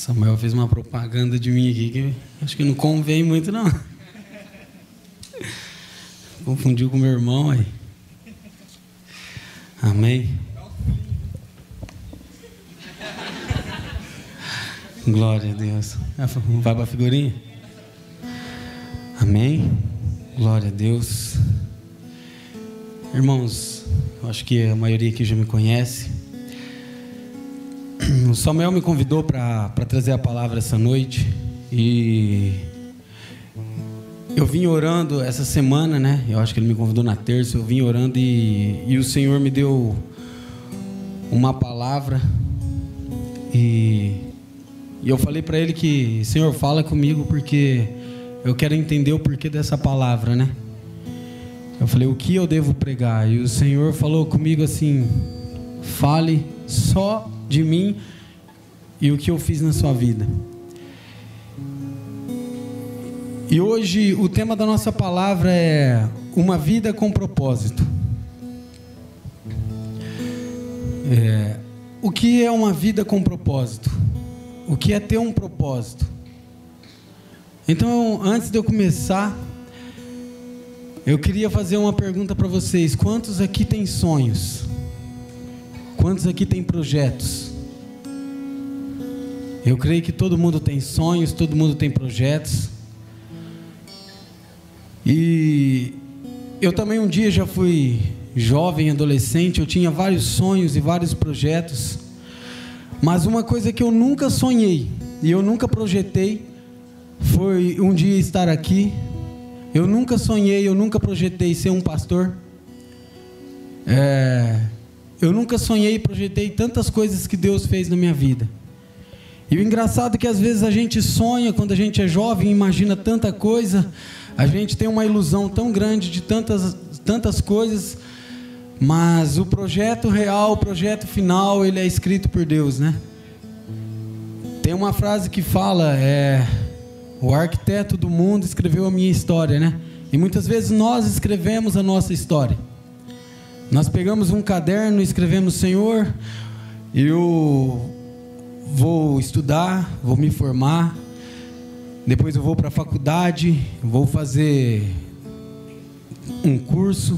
Samuel fez uma propaganda de mim aqui que acho que não convém muito, não. Confundiu com meu irmão aí. Amém. Glória a Deus. Vai para a figurinha? Amém. Glória a Deus. Irmãos, acho que a maioria aqui já me conhece. O Samuel me convidou para trazer a palavra essa noite e eu vim orando essa semana, né? Eu acho que ele me convidou na terça. Eu vim orando e, e o Senhor me deu uma palavra e, e eu falei para ele que Senhor fala comigo porque eu quero entender o porquê dessa palavra, né? Eu falei o que eu devo pregar e o Senhor falou comigo assim: fale só de mim e o que eu fiz na sua vida. E hoje o tema da nossa palavra é uma vida com propósito. É, o que é uma vida com propósito? O que é ter um propósito? Então, antes de eu começar, eu queria fazer uma pergunta para vocês: quantos aqui têm sonhos? Quantos aqui têm projetos? Eu creio que todo mundo tem sonhos, todo mundo tem projetos. E eu também um dia já fui jovem, adolescente, eu tinha vários sonhos e vários projetos. Mas uma coisa que eu nunca sonhei e eu nunca projetei foi um dia estar aqui. Eu nunca sonhei, eu nunca projetei ser um pastor. É, eu nunca sonhei e projetei tantas coisas que Deus fez na minha vida. E o engraçado é que às vezes a gente sonha, quando a gente é jovem, imagina tanta coisa, a gente tem uma ilusão tão grande de tantas, tantas coisas, mas o projeto real, o projeto final, ele é escrito por Deus, né? Tem uma frase que fala, é, o arquiteto do mundo escreveu a minha história, né? E muitas vezes nós escrevemos a nossa história. Nós pegamos um caderno e escrevemos: Senhor, eu vou estudar, vou me formar, depois eu vou para a faculdade, vou fazer um curso,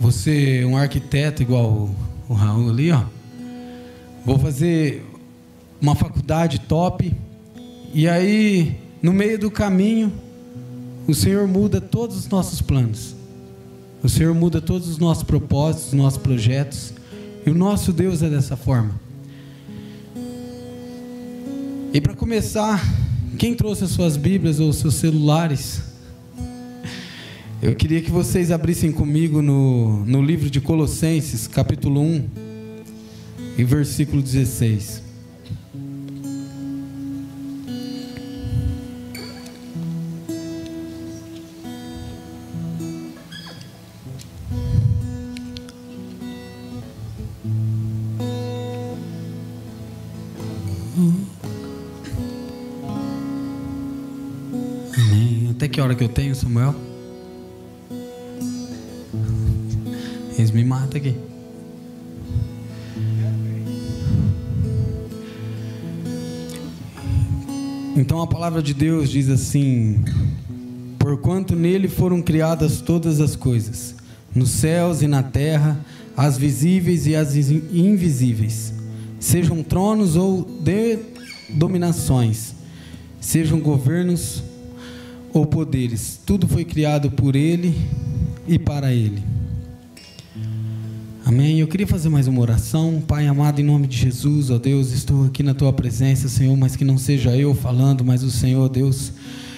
vou ser um arquiteto igual o, Raul ali, ó. Vou fazer uma faculdade top. E aí, no meio do caminho, o Senhor muda todos os nossos planos. O Senhor muda todos os nossos propósitos, os nossos projetos. E o nosso Deus é dessa forma. E para começar, quem trouxe as suas Bíblias ou seus celulares? Eu queria que vocês abrissem comigo no, no livro de Colossenses, capítulo 1, e versículo 16. Que eu tenho, Samuel? Eles me matam aqui. Então a palavra de Deus diz assim: Porquanto nele foram criadas todas as coisas, nos céus e na terra, as visíveis e as invisíveis, sejam tronos ou dominações, sejam governos ou poderes. Tudo foi criado por Ele e para Ele. Amém. Eu queria fazer mais uma oração. Pai amado, em nome de Jesus, ó Deus, estou aqui na tua presença, Senhor, mas que não seja eu falando, mas o Senhor, Deus.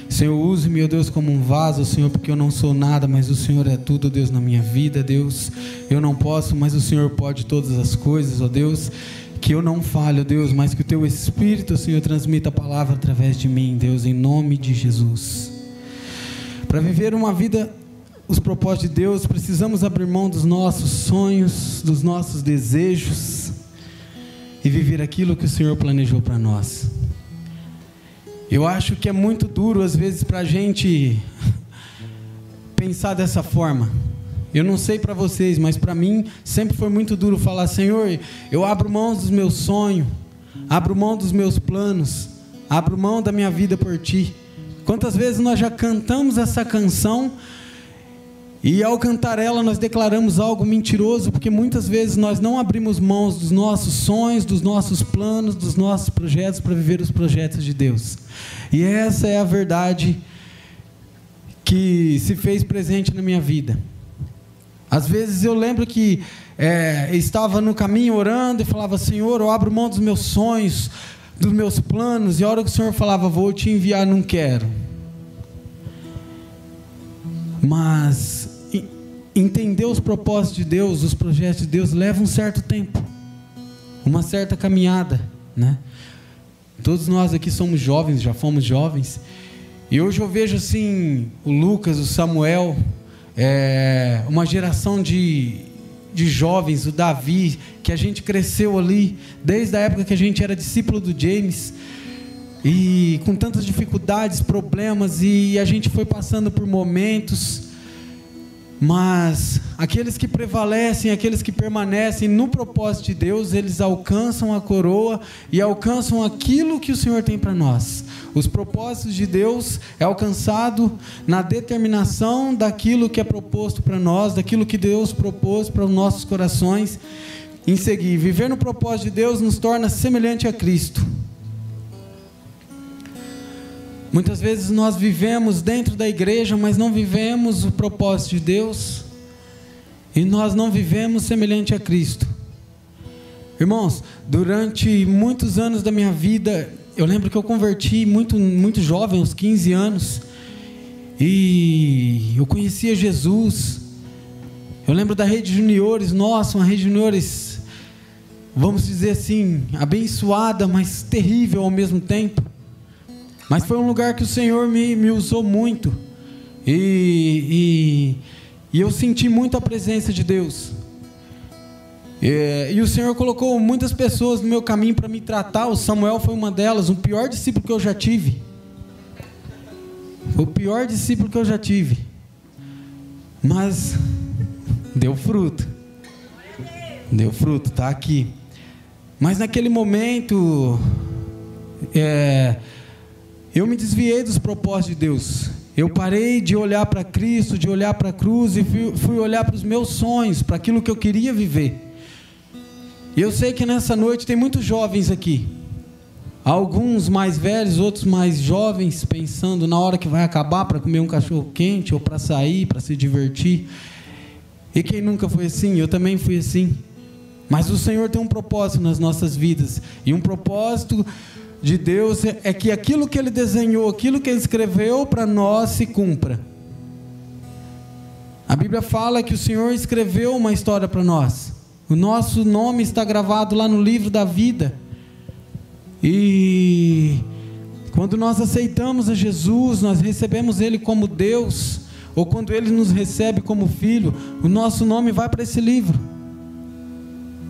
Senhor, use-me, ó Deus, como um vaso, Senhor, porque eu não sou nada, mas o Senhor é tudo, Deus, na minha vida, Deus. Eu não posso, mas o Senhor pode todas as coisas, ó Deus. Que eu não falhe, ó Deus, mas que o teu Espírito, Senhor, transmita a palavra através de mim, Deus, em nome de Jesus. Para viver uma vida, os propósitos de Deus, precisamos abrir mão dos nossos sonhos, dos nossos desejos e viver aquilo que o Senhor planejou para nós. Eu acho que é muito duro, às vezes, para a gente pensar dessa forma. Eu não sei para vocês, mas para mim sempre foi muito duro falar: Senhor, eu abro mão dos meus sonhos, abro mão dos meus planos, abro mão da minha vida por ti. Quantas vezes nós já cantamos essa canção e ao cantar ela nós declaramos algo mentiroso, porque muitas vezes nós não abrimos mãos dos nossos sonhos, dos nossos planos, dos nossos projetos para viver os projetos de Deus. E essa é a verdade que se fez presente na minha vida. Às vezes eu lembro que é, estava no caminho orando e falava: Senhor, eu abro mão dos meus sonhos, dos meus planos, e a hora que o Senhor falava: Vou te enviar, não quero. Mas entender os propósitos de Deus, os projetos de Deus, leva um certo tempo, uma certa caminhada, né? Todos nós aqui somos jovens, já fomos jovens, e hoje eu vejo assim o Lucas, o Samuel, é, uma geração de, de jovens, o Davi, que a gente cresceu ali desde a época que a gente era discípulo do James e com tantas dificuldades, problemas e a gente foi passando por momentos mas aqueles que prevalecem, aqueles que permanecem no propósito de Deus, eles alcançam a coroa e alcançam aquilo que o Senhor tem para nós. Os propósitos de Deus é alcançado na determinação daquilo que é proposto para nós, daquilo que Deus propôs para os nossos corações em seguir. Viver no propósito de Deus nos torna semelhante a Cristo. Muitas vezes nós vivemos dentro da igreja, mas não vivemos o propósito de Deus, e nós não vivemos semelhante a Cristo. Irmãos, durante muitos anos da minha vida, eu lembro que eu converti muito, muito jovem, uns 15 anos, e eu conhecia Jesus. Eu lembro da rede juniores, nossa, uma rede juniores, vamos dizer assim, abençoada, mas terrível ao mesmo tempo. Mas foi um lugar que o Senhor me, me usou muito. E, e, e eu senti muito a presença de Deus. E, e, o Senhor colocou muitas pessoas no meu caminho para me tratar. O Samuel foi uma delas, o pior discípulo que eu já tive. O pior discípulo que eu já tive. Mas deu fruto. Deu fruto, tá aqui. Mas naquele momento, é, eu me desviei dos propósitos de Deus. Eu parei de olhar para Cristo, de olhar para a cruz e fui, olhar para os meus sonhos, para aquilo que eu queria viver. E eu sei que nessa noite tem muitos jovens aqui. Alguns mais velhos, outros mais jovens, pensando na hora que vai acabar para comer um cachorro quente ou para sair, para se divertir. E quem nunca foi assim? Eu também fui assim. Mas o Senhor tem um propósito nas nossas vidas. E um propósito de Deus é que aquilo que Ele desenhou, aquilo que Ele escreveu para nós se cumpra. A Bíblia fala que o Senhor escreveu uma história para nós. O nosso nome está gravado lá no livro da vida. E quando nós aceitamos a Jesus, nós recebemos Ele como Deus, ou quando Ele nos recebe como Filho, o nosso nome vai para esse livro.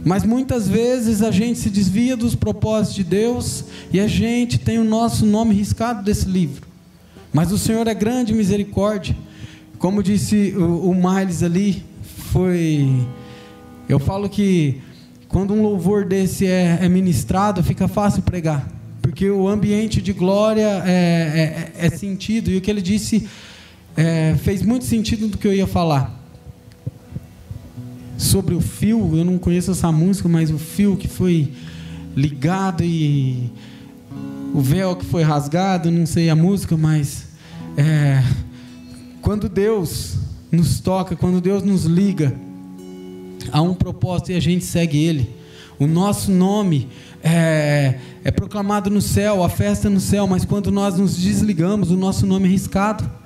Mas muitas vezes a gente se desvia dos propósitos de Deus e a gente tem o nosso nome riscado desse livro. Mas o Senhor é grande misericórdia. Como disse o, o Miles ali, foi. Eu falo que quando um louvor desse é, é ministrado, fica fácil pregar. Porque o ambiente de glória é, é, é sentido. E o que ele disse é, fez muito sentido do que eu ia falar sobre o fio, eu não conheço essa música, mas o fio que foi ligado e o véu que foi rasgado, não sei a música, mas é, quando Deus nos toca, quando Deus nos liga a um propósito e a gente segue Ele, o nosso nome é, é proclamado no céu, a festa no céu, mas quando nós nos desligamos, o nosso nome é riscado.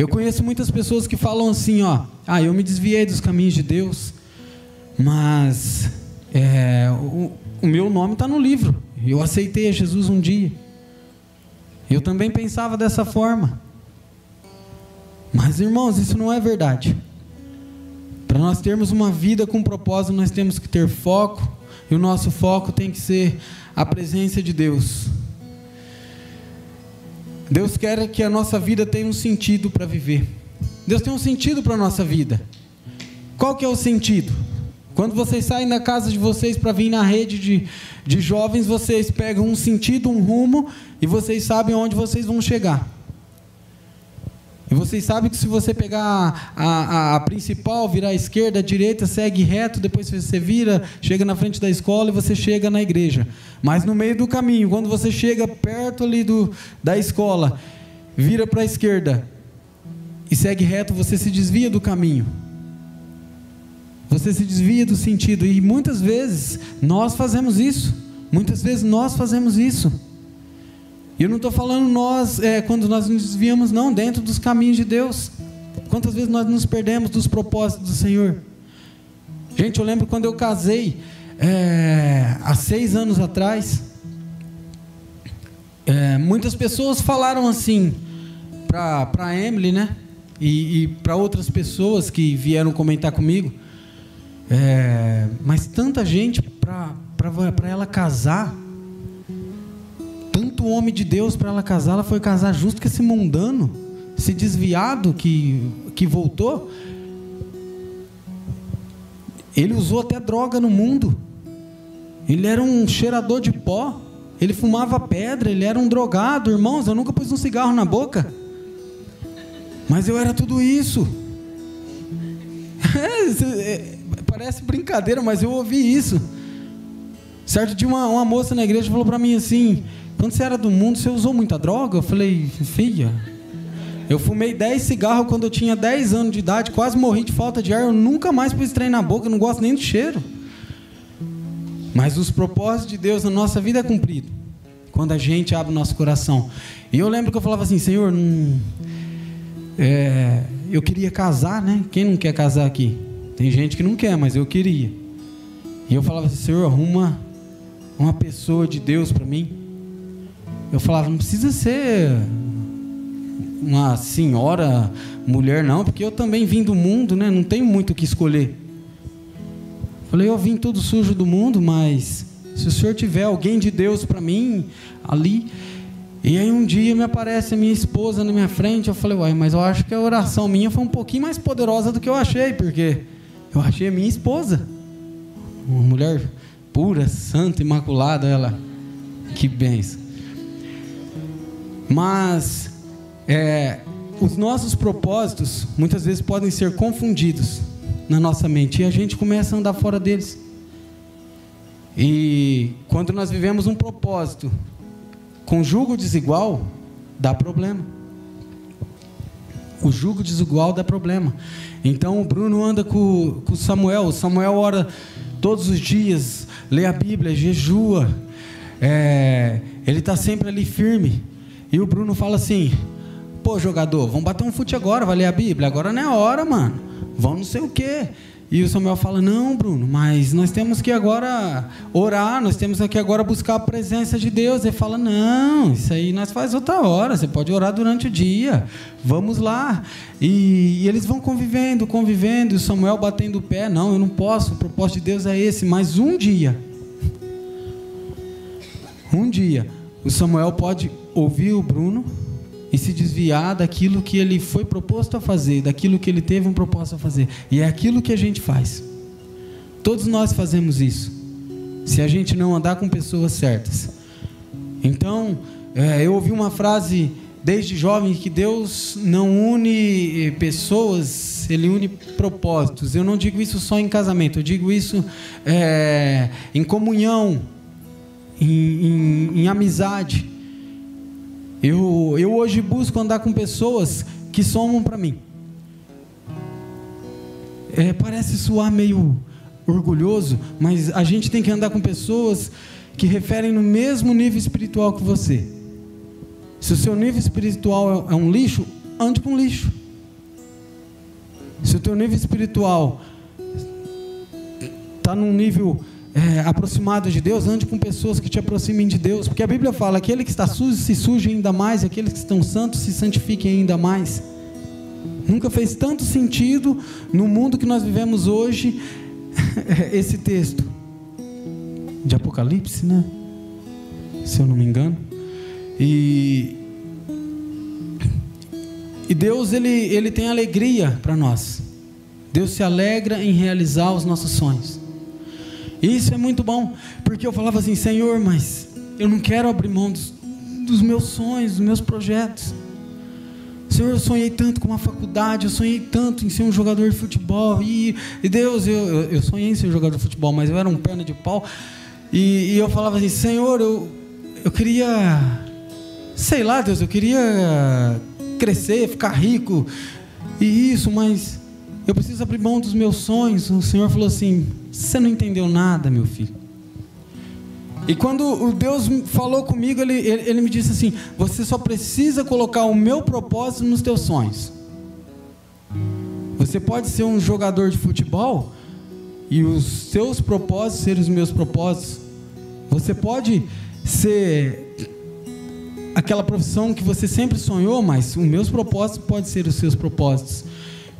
Eu conheço muitas pessoas que falam assim, ó, ah, eu me desviei dos caminhos de Deus, mas é, o, o meu nome está no livro. Eu aceitei a Jesus um dia. Eu também pensava dessa forma. Mas, irmãos, isso não é verdade. Para nós termos uma vida com propósito, nós temos que ter foco, e o nosso foco tem que ser a presença de Deus. Deus quer que a nossa vida tenha um sentido para viver. Deus tem um sentido para a nossa vida. Qual que é o sentido? Quando vocês saem da casa de vocês para vir na rede de, de jovens, vocês pegam um sentido, um rumo, e vocês sabem onde vocês vão chegar. E vocês sabem que se você pegar a, a, a, principal, virar à esquerda, à direita, segue reto, depois você vira, chega na frente da escola e você chega na igreja. Mas no meio do caminho, quando você chega perto ali do, da escola, vira para a esquerda e segue reto, você se desvia do caminho. Você se desvia do sentido. E muitas vezes nós fazemos isso. Muitas vezes nós fazemos isso. E eu não estou falando nós, é, quando nós nos desviamos, não, dentro dos caminhos de Deus. Quantas vezes nós nos perdemos dos propósitos do Senhor? Gente, eu lembro quando eu casei, é, há seis anos atrás, é, muitas pessoas falaram assim para Emily, né? E, e para outras pessoas que vieram comentar comigo. É, mas tanta gente para ela casar tanto homem de Deus para ela casar, ela foi casar justo com esse mundano, esse desviado que, que voltou. Ele usou até droga no mundo. Ele era um cheirador de pó. Ele fumava pedra, ele era um drogado, irmãos. Eu nunca pus um cigarro na boca. Mas eu era tudo isso. É, parece brincadeira, mas eu ouvi isso. Certo dia uma, uma moça na igreja falou para mim assim: quando você era do mundo, você usou muita droga? Eu falei, filha, eu fumei 10 cigarros quando eu tinha 10 anos de idade, quase morri de falta de ar, eu nunca mais pus trem na boca, eu não gosto nem do cheiro. Mas os propósitos de Deus na nossa vida é cumprido. Quando a gente abre o nosso coração. E eu lembro que eu falava assim, Senhor, hum, é, eu queria casar, né? Quem não quer casar aqui? Tem gente que não quer, mas eu queria. E eu falava assim, Senhor, arruma uma pessoa de Deus para mim eu falava, não precisa ser uma senhora, mulher, não, porque eu também vim do mundo, né? Não tenho muito o que escolher. Falei, eu vim todo sujo do mundo, mas se o senhor tiver alguém de Deus para mim ali. E aí um dia me aparece a minha esposa na minha frente, eu falei, uai, mas eu acho que a oração minha foi um pouquinho mais poderosa do que eu achei, porque eu achei a minha esposa. Uma mulher pura, santa, imaculada, ela. Que benção. Mas é, os nossos propósitos muitas vezes podem ser confundidos na nossa mente e a gente começa a andar fora deles. E quando nós vivemos um propósito com jugo desigual, dá problema. O jugo desigual dá problema. Então o Bruno anda com, com Samuel. O Samuel ora todos os dias, lê a Bíblia, jejua. É, ele está sempre ali firme. E o Bruno fala assim: pô, jogador, vamos bater um fute agora, vai ler a Bíblia. Agora não é hora, mano. Vamos não sei o quê. E o Samuel fala: Não, Bruno, mas nós temos que agora orar, nós temos que agora buscar a presença de Deus. Ele fala: Não, isso aí nós faz outra hora, você pode orar durante o dia, vamos lá. E, e eles vão convivendo, convivendo, e o Samuel batendo o pé: Não, eu não posso, o propósito de Deus é esse. Mas um dia, um dia, o Samuel pode ouvir o Bruno e se desviar daquilo que ele foi proposto a fazer, daquilo que ele teve um propósito a fazer. E é aquilo que a gente faz. Todos nós fazemos isso. Se a gente não andar com pessoas certas. Então, é, eu ouvi uma frase desde jovem que Deus não une eh, pessoas, Ele une propósitos. Eu não digo isso só em casamento, eu digo isso é, em comunhão, em, em, em amizade. Eu, eu hoje busco andar com pessoas que somam para mim. É, parece soar meio orgulhoso, mas a gente tem que andar com pessoas que referem no mesmo nível espiritual que você. Se o seu nível espiritual é, é um lixo, ande com lixo. Se o teu nível espiritual está num nível é, aproximado de Deus, ande com pessoas que te aproximem de Deus, porque a Bíblia fala: aquele que está sujo se suje ainda mais, e aqueles que estão santos se santifiquem ainda mais. Nunca fez tanto sentido no mundo que nós vivemos hoje esse texto de Apocalipse, né? Se eu não me engano. E, e Deus ele, ele tem alegria para nós. Deus se alegra em realizar os nossos sonhos. Isso é muito bom, porque eu falava assim, Senhor, mas eu não quero abrir mão dos, dos meus sonhos, dos meus projetos. Senhor, eu sonhei tanto com uma faculdade, eu sonhei tanto em ser um jogador de futebol. E, e Deus, eu, eu sonhei em ser um jogador de futebol, mas eu era um perna de pau. E, e eu falava assim, Senhor, eu, eu queria, sei lá, Deus, eu queria crescer, ficar rico. E isso, mas eu preciso abrir mão dos meus sonhos. O Senhor falou assim: Você não entendeu nada, meu filho. E quando o Deus falou comigo, ele, ele, ele, me disse assim: Você só precisa colocar o meu propósito nos teus sonhos. Você pode ser um jogador de futebol e os seus propósitos serem os meus propósitos. Você pode ser aquela profissão que você sempre sonhou, mas os meus propósitos podem ser os seus propósitos.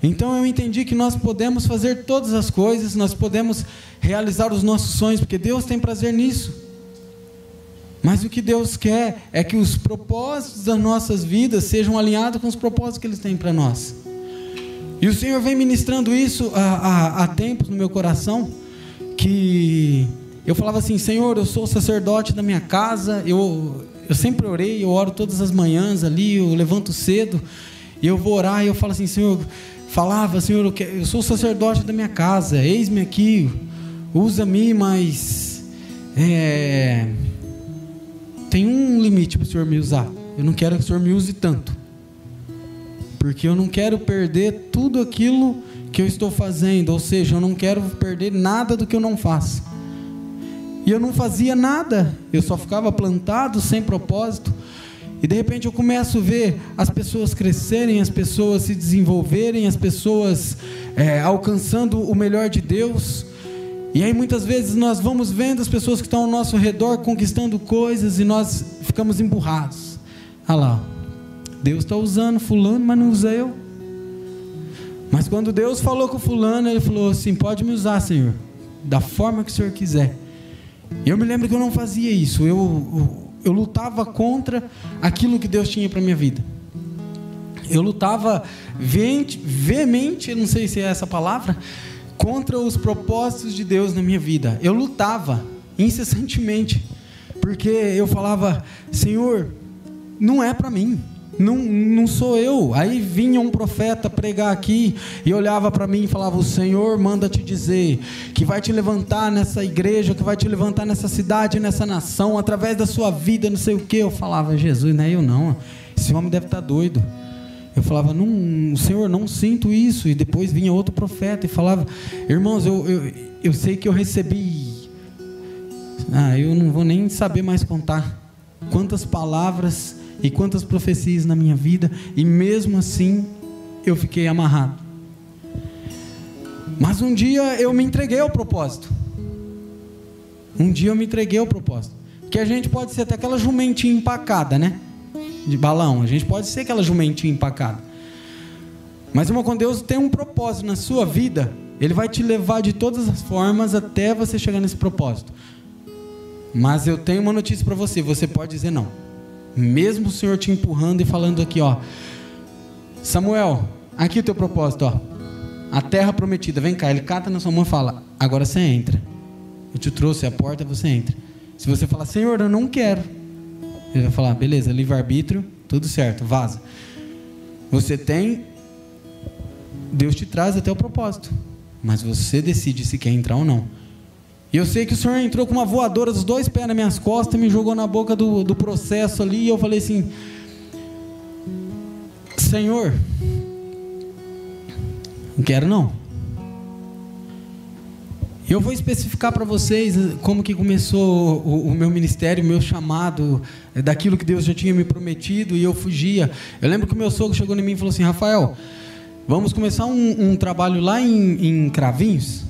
Então eu entendi que nós podemos fazer todas as coisas, nós podemos realizar os nossos sonhos, porque Deus tem prazer nisso. Mas o que Deus quer é que os propósitos das nossas vidas sejam alinhados com os propósitos que Ele tem para nós. E o Senhor vem ministrando isso há, há, há tempos no meu coração, que eu falava assim, Senhor, eu sou sacerdote da minha casa, eu, eu sempre orei, eu oro todas as manhãs ali, eu levanto cedo, e eu vou orar, e eu falo assim, Senhor, falava, Senhor, eu, eu sou sacerdote da minha casa, eis-me aqui, usa-me, mas... É, tem um limite para o Senhor me usar. Eu não quero que o Senhor me use tanto. Porque eu não quero perder tudo aquilo que eu estou fazendo. Ou seja, eu não quero perder nada do que eu não faço. E eu não fazia nada. Eu só ficava plantado, sem propósito. E de repente eu começo a ver as pessoas crescerem, as pessoas se desenvolverem, as pessoas é, alcançando o melhor de Deus. E aí muitas vezes nós vamos vendo as pessoas que estão ao nosso redor conquistando coisas e nós ficamos emburrados. Ah lá, Deus está usando fulano, mas não usa eu. Mas quando Deus falou com fulano, ele falou assim: pode me usar, Senhor, da forma que o Senhor quiser. Eu me lembro que eu não fazia isso. Eu, eu, lutava contra aquilo que Deus tinha para minha vida. Eu lutava veemente, veemente, não sei se é essa palavra, contra os propósitos de Deus na minha vida. Eu lutava incessantemente, porque eu falava: Senhor, não é para mim. Não, não sou eu. Aí vinha um profeta pregar aqui e olhava para mim e falava: O Senhor manda te dizer que vai te levantar nessa igreja, que vai te levantar nessa cidade, nessa nação, através da sua vida, não sei o que. Eu falava: Jesus, não é eu não. Esse homem deve estar tá doido. Eu falava, não, Senhor, não sinto isso. E depois vinha outro profeta e falava, irmãos, eu, eu, eu sei que eu recebi. Ah, eu não vou nem saber mais contar quantas palavras e quantas profecias na minha vida, e mesmo assim eu fiquei amarrado. Mas um dia eu me entreguei ao propósito. Um dia eu me entreguei ao propósito. Que a gente pode ser até aquela jumentinha empacada, né? de balão. A gente pode ser aquela jumentinha empacada. Mas, irmão, quando Deus tem um propósito na sua vida, Ele vai te levar de todas as formas até você chegar nesse propósito. Mas eu tenho uma notícia para você: você pode dizer não. Mesmo o Senhor te empurrando e falando aqui, ó, Samuel, aqui o teu propósito, ó, a terra prometida, vem cá. Ele cata na sua mão e fala: agora você entra. Eu te trouxe a porta, você entra. Se você falar, Senhor, eu não quero, ele vai falar: beleza, livre-arbítrio, tudo certo, vaza. Você tem, Deus te traz até o propósito, mas você decide se quer entrar ou não. E eu sei que o Senhor entrou com uma voadora dos dois pés nas minhas costas, me jogou na boca do, do processo ali, e eu falei assim: Senhor, não quero não. Eu vou especificar para vocês como que começou o, o, meu ministério, o meu chamado, é, daquilo que Deus já tinha me prometido e eu fugia. Eu lembro que o meu sogro chegou em mim e falou assim: Rafael, vamos começar um, um trabalho lá em, em Cravinhos.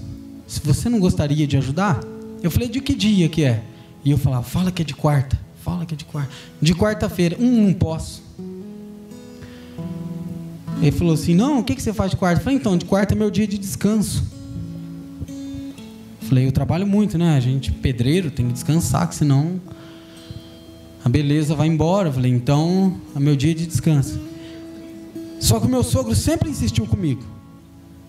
Se você não gostaria de ajudar, eu falei: de que dia que é? E eu falava: fala que é de quarta, fala que é de quarta. De quarta-feira, um, não posso. Ele falou assim: não, o que, que você faz de quarta? Eu falei: então, de quarta é meu dia de descanso. Falei, eu trabalho muito, né? A gente, pedreiro, tem que descansar, que senão a beleza vai embora. Falei, então é meu dia de descanso. Só que o meu sogro sempre insistiu comigo.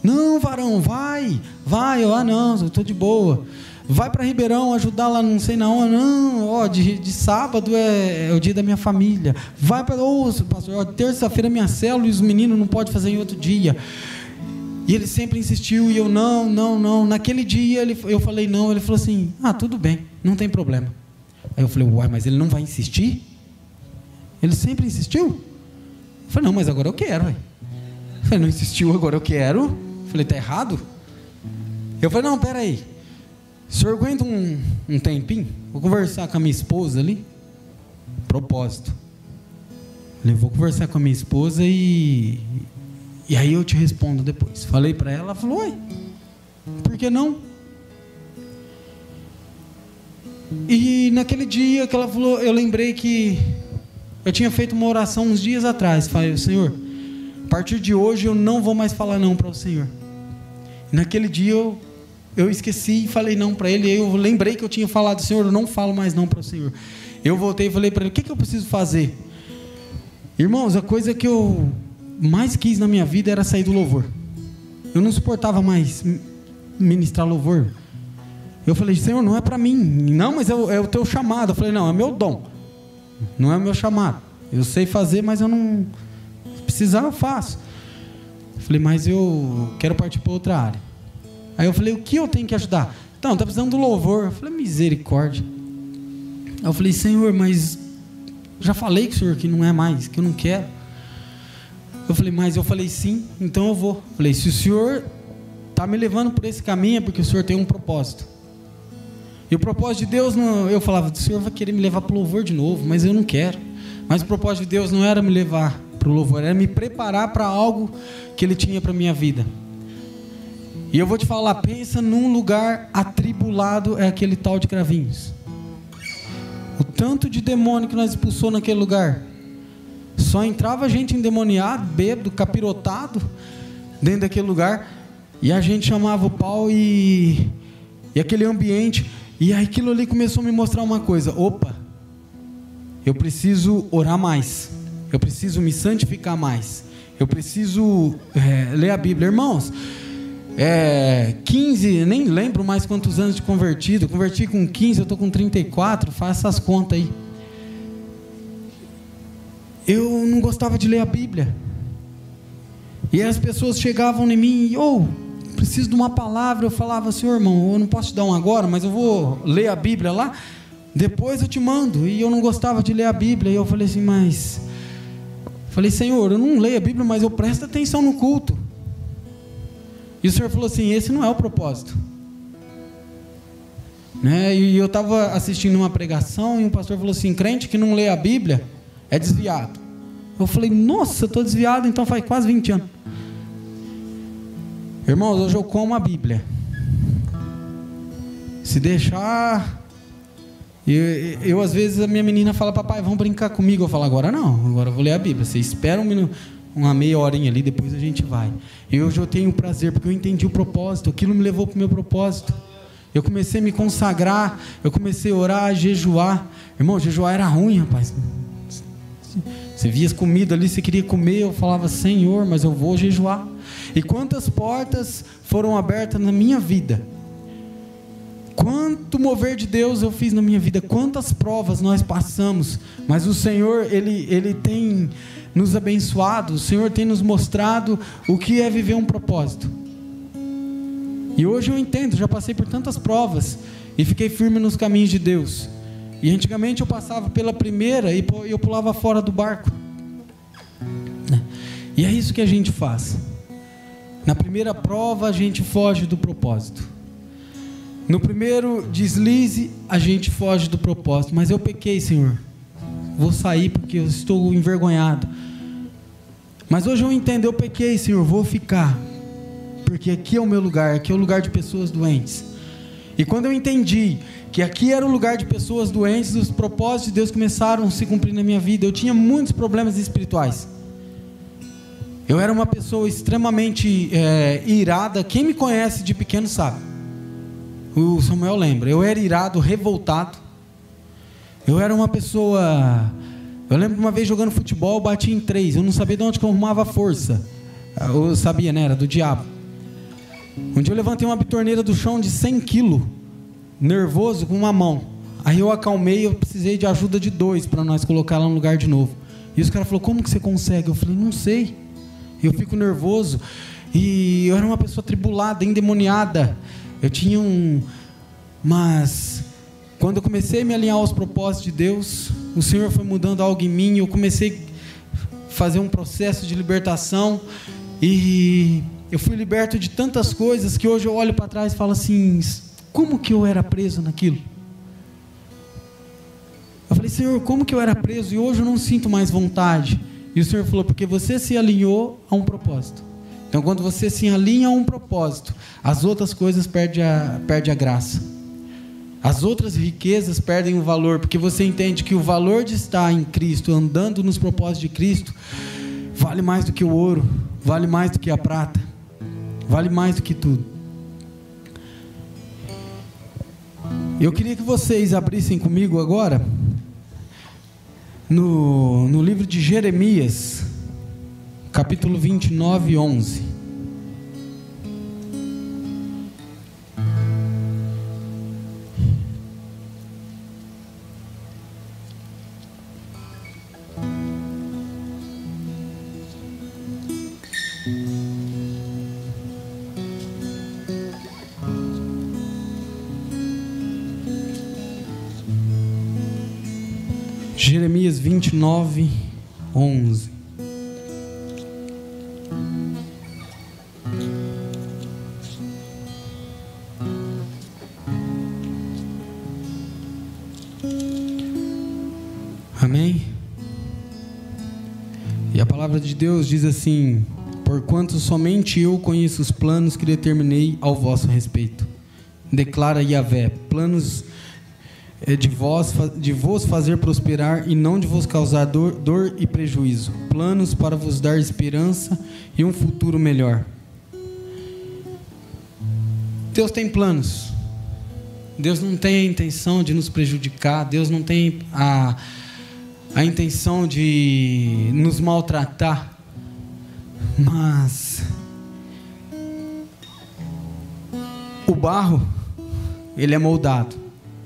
Não, varão, vai, vai. Eu, ah, não, eu estou de boa. vai para Ribeirão ajudar lá não sei na onde, não, ó, de, de sábado é, é, o dia da minha família. Vai para, ô, pastor, terça-feira é minha célula e os meninos não podem fazer em outro dia. E ele sempre insistiu e eu não, não, não. Naquele dia ele, eu falei não, ele falou assim: "Ah, tudo bem, não tem problema". Aí eu falei: "Uai, mas ele não vai insistir?" Ele sempre insistiu? Eu falei: "Não, mas agora eu quero". Ué. Eu falei: "Não insistiu, agora eu quero". Falei: "Tá errado?" Eu falei: "Não, pera aí. O senhor aguenta um, um tempinho? Vou conversar com a minha esposa ali. Propósito. Eu vou conversar com a minha esposa e, e aí eu te respondo depois. Falei para ela, ela falou: Oi, por que não? E naquele dia que ela falou, eu lembrei que eu tinha feito uma oração uns dias atrás. Falei, Senhor, a partir de hoje eu não vou mais falar não para o Senhor. Naquele dia eu eu esqueci e falei não para ele. Eu lembrei que eu tinha falado, Senhor, eu não falo mais não para o Senhor. Eu voltei e falei para ele: o que, que eu preciso fazer? Irmãos, a coisa que eu mais quis na minha vida era sair do louvor. Eu não suportava mais ministrar louvor. Eu falei, Senhor, não é para mim. Não, mas é o, é o, teu chamado. Eu falei, não, é meu dom. Não é o meu chamado. Eu sei fazer, mas eu não. Se precisar, eu faço. Falei, mas eu quero partir para outra área. Aí eu falei, o que eu tenho que ajudar? Então, tá precisando do louvor. Eu falei, misericórdia. Aí eu falei, Senhor, mas já falei com o Senhor que não é mais, que eu não quero. Eu falei, mas eu falei sim, então eu vou. Eu falei, se o Senhor está me levando por esse caminho é porque o Senhor tem um propósito. E o propósito de Deus, não, eu falava, o Senhor vai querer me levar para o louvor de novo, mas eu não quero. Mas o propósito de Deus não era me levar para o louvor, era me preparar para algo que Ele tinha para minha vida. E eu vou te falar, pensa num lugar atribulado é aquele tal de Cravinhos. O tanto de demônio que nós expulsou naquele lugar. Só entrava gente endemoniada, bêbado, capirotado dentro daquele lugar. E a gente chamava o pau e, e aquele ambiente. E aquilo ali começou a me mostrar uma coisa: opa, eu preciso orar mais. Eu preciso me santificar mais. Eu preciso é, ler a Bíblia. Irmãos, é, 15, nem lembro mais quantos anos de convertido. converti com 15, eu estou com 34, faça essas contas aí. Eu não gostava de ler a Bíblia. E as pessoas chegavam em mim, ou oh, preciso de uma palavra. Eu falava, senhor irmão, eu não posso te dar um agora, mas eu vou ler a Bíblia lá. Depois eu te mando. E eu não gostava de ler a Bíblia. E eu falei assim, mas. Falei, Senhor, eu não leio a Bíblia, mas eu presto atenção no culto. E o Senhor falou assim: esse não é o propósito. Né? E eu estava assistindo uma pregação e um pastor falou assim: crente que não lê a Bíblia é desviado. Eu falei: nossa, eu estou desviado então faz quase 20 anos. Irmãos, hoje eu como a Bíblia. Se deixar. Eu, eu, às vezes a minha menina fala, papai, vamos brincar comigo. Eu falo, agora não, agora eu vou ler a Bíblia. Você espera um minuto uma meia horinha ali, depois a gente vai. E hoje eu tenho prazer, porque eu entendi o propósito, aquilo me levou para o meu propósito. Eu comecei a me consagrar, eu comecei a orar, a jejuar. Irmão, jejuar era ruim, rapaz. Você via as comidas ali, você queria comer, eu falava, Senhor, mas eu vou jejuar. E quantas portas foram abertas na minha vida? Quanto mover de Deus eu fiz na minha vida? Quantas provas nós passamos? Mas o Senhor, Ele, Ele tem nos abençoado, o Senhor tem nos mostrado o que é viver um propósito. E hoje eu entendo, já passei por tantas provas e fiquei firme nos caminhos de Deus. E antigamente eu passava pela primeira e eu pulava fora do barco. Né? E é isso que a gente faz. Na primeira prova a gente foge do propósito. No primeiro deslize a gente foge do propósito. Mas eu pequei, Senhor vou sair porque eu estou envergonhado. Mas hoje eu entendo, eu pequei, Senhor, vou ficar. Porque aqui é o meu lugar, aqui é o lugar de pessoas doentes. E quando eu entendi que aqui era o lugar de pessoas doentes, os propósitos de Deus começaram a se cumprir na minha vida. Eu tinha muitos problemas espirituais. Eu era uma pessoa extremamente é, irada. Quem me conhece de pequeno sabe. O Samuel lembra. Eu era irado, revoltado. Eu era uma pessoa. Eu lembro uma vez jogando futebol, bati em três. Eu não sabia de onde que eu arrumava força. Eu sabia, né? Era do diabo. Um dia eu levantei uma bitorneira do chão de 100 quilos. nervoso com uma mão. Aí eu acalmei, eu precisei de ajuda de dois para nós colocar ela no lugar de novo. E os caras falaram, como que você consegue? Eu falei, não sei. Eu fico nervoso. E eu era uma pessoa tribulada, endemoniada. Eu tinha um. Mas quando eu comecei a me alinhar aos propósitos de Deus, o Senhor foi mudando algo em mim. Eu comecei a fazer um processo de libertação. E eu fui liberto de tantas coisas que hoje eu olho para trás e falo assim: como que eu era preso naquilo? Eu falei, Senhor, como que eu era preso e hoje eu não sinto mais vontade? E o Senhor falou, porque você se alinhou a um propósito. Então, quando você se alinha a um propósito, as outras coisas perdem a, perde a graça. As outras riquezas perdem o valor, porque você entende que o valor de estar em Cristo, andando nos propósitos de Cristo, vale mais do que o ouro, vale mais do que a prata, vale mais do que tudo. Eu queria que vocês abrissem comigo agora no, no livro de Jeremias, capítulo 29, 11. Jeremias 29, 11. De Deus diz assim: Porquanto somente eu conheço os planos que determinei ao vosso respeito, declara Yahvé, planos é de vós, de vos fazer prosperar e não de vos causar dor, dor e prejuízo, planos para vos dar esperança e um futuro melhor. Deus tem planos. Deus não tem a intenção de nos prejudicar, Deus não tem a, a intenção de nos maltratar, mas o barro, ele é moldado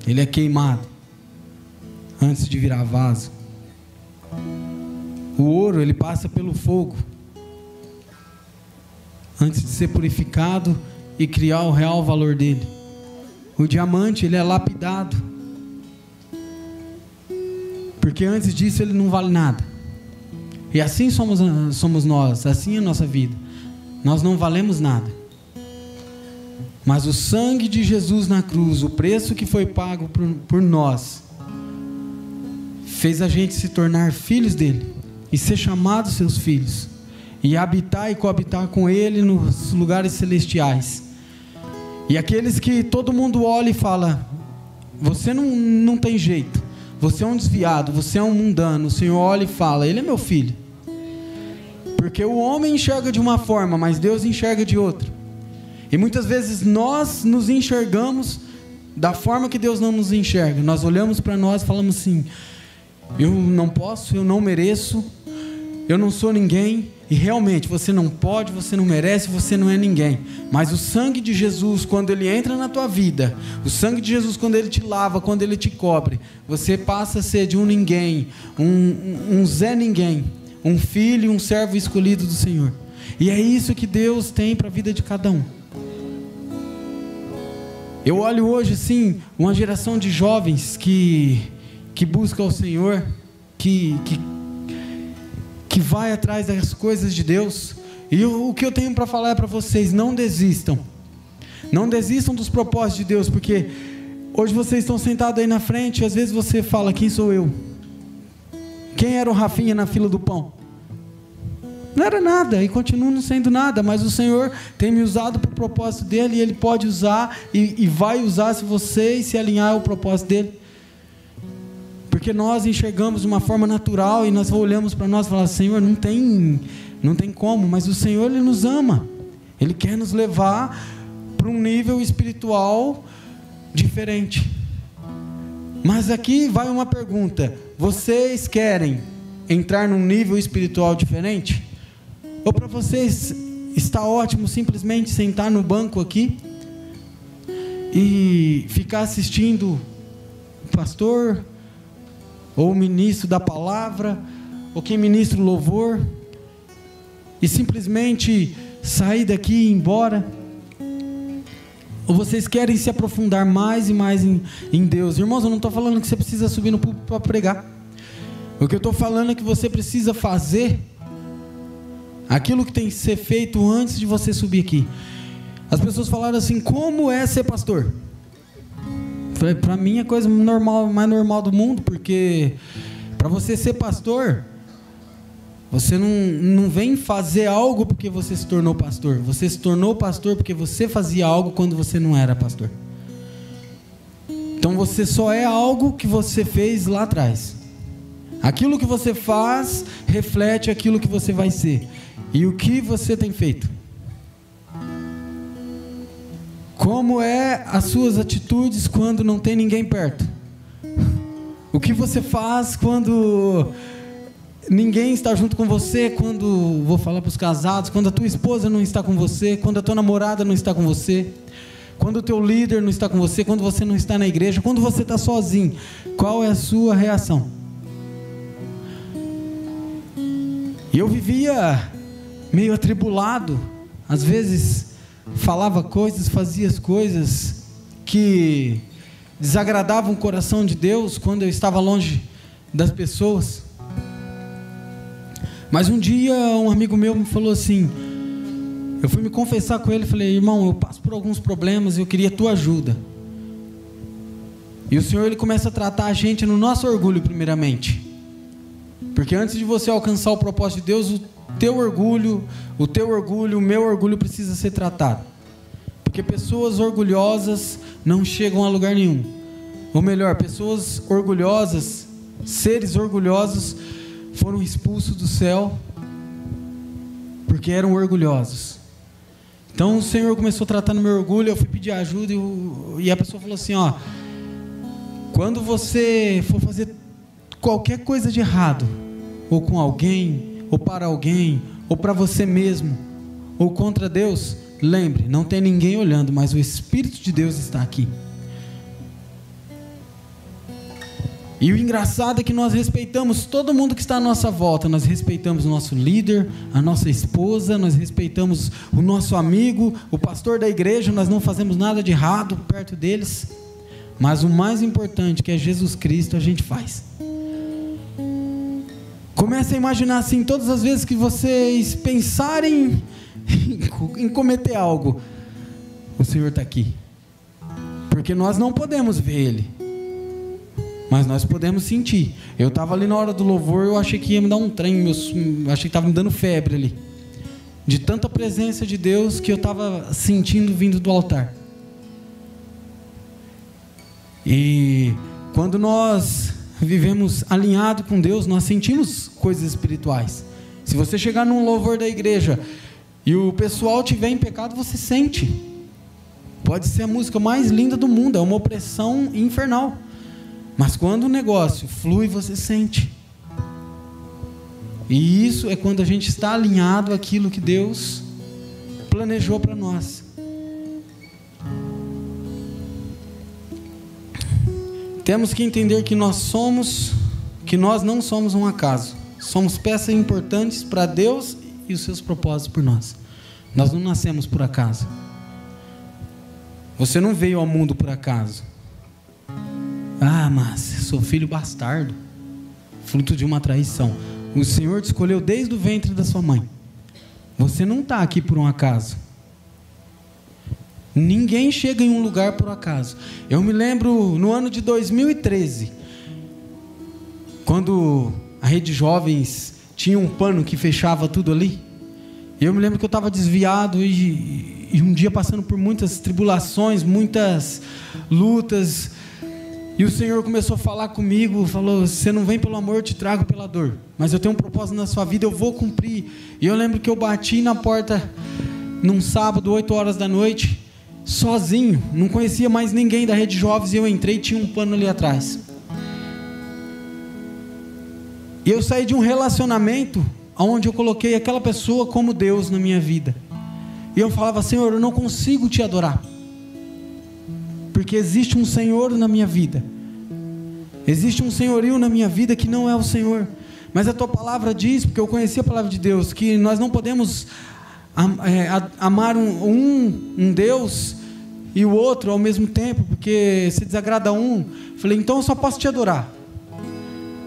ele é queimado antes de virar vaso. O ouro, ele passa pelo fogo antes de ser purificado e criar o real valor dele. O diamante, ele é lapidado. Porque antes disso ele não vale nada. E assim somos, somos nós, assim é a nossa vida. Nós não valemos nada. Mas o sangue de Jesus na cruz, o preço que foi pago por, por nós, fez a gente se tornar filhos dele e ser chamados seus filhos e habitar e coabitar com ele nos lugares celestiais. E aqueles que todo mundo olha e fala: Você não, não tem jeito, você é um desviado, você é um mundano. O Senhor olha e fala: Ele é meu filho. Porque o homem enxerga de uma forma, mas Deus enxerga de outra. E muitas vezes nós nos enxergamos da forma que Deus não nos enxerga. Nós olhamos para nós e falamos assim: eu não posso, eu não mereço, eu não sou ninguém. E realmente você não pode, você não merece, você não é ninguém. Mas o sangue de Jesus, quando ele entra na tua vida, o sangue de Jesus, quando ele te lava, quando ele te cobre, você passa a ser de um ninguém, um, um Zé Ninguém, um filho, um servo escolhido do Senhor. E é isso que Deus tem para a vida de cada um. Eu olho hoje, sim, uma geração de jovens que, que busca o Senhor, que, que, que vai atrás das coisas de Deus. E o, o que eu tenho para falar é para vocês: não desistam. Não desistam dos propósitos de Deus, porque hoje vocês estão sentados aí na frente e às vezes você fala: quem sou eu? Quem era o Rafinha na fila do pão? Não era nada e continua não sendo nada, mas o Senhor tem me usado para o propósito dele e ele pode usar e, e vai usar se você se alinhar ao propósito dele. Porque nós enxergamos de uma forma natural e nós olhamos para nós e falamos: Senhor, não tem, não tem como, mas o Senhor ele nos ama, ele quer nos levar para um nível espiritual diferente. Mas aqui vai uma pergunta: vocês querem entrar num nível espiritual diferente? Ou para vocês está ótimo simplesmente sentar no banco aqui e ficar assistindo o pastor, ou o ministro da palavra, ou quem ministra o louvor, e simplesmente sair daqui e ir embora? Ou vocês querem se aprofundar mais e mais em, em Deus? Irmãos, eu não estou falando que você precisa subir no púlpito para pregar. O que eu estou falando é que você precisa fazer aquilo que tem que ser feito antes de você subir aqui. As pessoas falaram assim: como é ser pastor? Para mim é a coisa normal, mais normal do mundo, porque para você ser pastor, você não, não vem fazer algo porque você se tornou pastor. Você se tornou pastor porque você fazia algo quando você não era pastor. Então você só é algo que você fez lá atrás. Aquilo que você faz reflete aquilo que você vai ser. E o que você tem feito? Como é as suas atitudes quando não tem ninguém perto? O que você faz quando ninguém está junto com você? Quando, vou falar para os casados, quando a tua esposa não está com você, quando a tua namorada não está com você, quando o teu líder não está com você, quando você não está na igreja, quando você está sozinho, qual é a sua reação? E eu vivia meio atribulado, às vezes falava coisas, fazia as coisas que desagradavam o coração de Deus quando eu estava longe das pessoas. Mas um dia um amigo meu me falou assim, eu fui me confessar com ele falei, irmão, eu passo por alguns problemas e eu queria tua ajuda. E o Senhor ele começa a tratar a gente no nosso orgulho primeiramente. Porque antes de você alcançar o propósito de Deus, o teu orgulho, o teu orgulho, o meu orgulho precisa ser tratado. Porque pessoas orgulhosas não chegam a lugar nenhum. Ou melhor, pessoas orgulhosas, seres orgulhosos, foram expulsos do céu porque eram orgulhosos. Então o Senhor começou a tratar no meu orgulho, eu fui pedir ajuda e, a pessoa falou assim: ó, quando você for fazer qualquer coisa de errado, ou com alguém, ou para alguém, ou para você mesmo, ou contra Deus, lembre, não tem ninguém olhando, mas o Espírito de Deus está aqui. E o engraçado é que nós respeitamos todo mundo que está à nossa volta. Nós respeitamos o nosso líder, a nossa esposa, nós respeitamos o nosso amigo, o pastor da igreja, nós não fazemos nada de errado perto deles. Mas o mais importante, que é Jesus Cristo, a gente faz. Comece a imaginar assim, todas as vezes que vocês pensarem em cometer algo, o Senhor está aqui. Porque nós não podemos ver Ele, mas nós podemos sentir. Eu estava ali na hora do louvor, eu achei que ia me dar um trem, meus, achei que estava me dando febre ali. De tanta presença de Deus que eu estava sentindo vindo do altar. E quando nós vivemos alinhado com Deus, nós sentimos coisas espirituais. Se você chegar num louvor da igreja e o pessoal tiver em pecado, você sente. Pode ser a música mais linda do mundo, é uma opressão infernal. Mas quando o negócio flui, você sente. E isso é quando a gente está alinhado àquilo que Deus planejou para nós. Temos que entender que nós somos, que nós não somos um acaso. Somos peças importantes para Deus e os seus propósitos por nós. Nós não nascemos por acaso. Você não veio ao mundo por acaso. Ah, mas sou filho bastardo, fruto de uma traição. O Senhor te escolheu desde o ventre da sua mãe. Você não está aqui por um acaso. Ninguém chega em um lugar por acaso. Eu me lembro no ano de 2013, quando a rede jovens tinha um pano que fechava tudo ali. Eu me lembro que eu estava desviado e, e um dia passando por muitas tribulações, muitas lutas. E o Senhor começou a falar comigo, falou: "Você não vem pelo amor, eu te trago pela dor. Mas eu tenho um propósito na sua vida, eu vou cumprir". E eu lembro que eu bati na porta num sábado, 8 horas da noite sozinho, não conhecia mais ninguém da rede jovens e eu entrei e tinha um pano ali atrás. E eu saí de um relacionamento onde eu coloquei aquela pessoa como Deus na minha vida. E eu falava, Senhor, eu não consigo te adorar. porque existe um Senhor na minha vida. Existe um senhorio na minha vida que não é o Senhor. Mas a tua palavra diz, porque eu conheci a palavra de Deus, que nós não podemos amar um, um, um Deus e o outro ao mesmo tempo, porque se desagrada um. Falei, então eu só posso te adorar.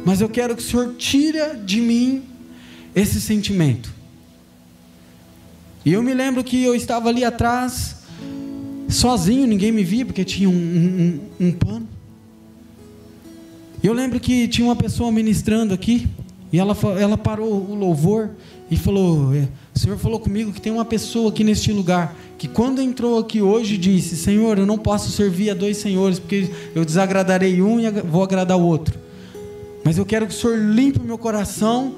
Mas eu quero que o Senhor tire de mim esse sentimento. E eu me lembro que eu estava ali atrás, sozinho, ninguém me via, porque tinha um, um, um pano. E eu lembro que tinha uma pessoa ministrando aqui, e ela, ela parou o louvor e falou: é, O Senhor falou comigo que tem uma pessoa aqui neste lugar que, quando entrou aqui hoje, disse: Senhor, eu não posso servir a dois senhores, porque eu desagradarei um e vou agradar o outro. Mas eu quero que o Senhor limpe o meu coração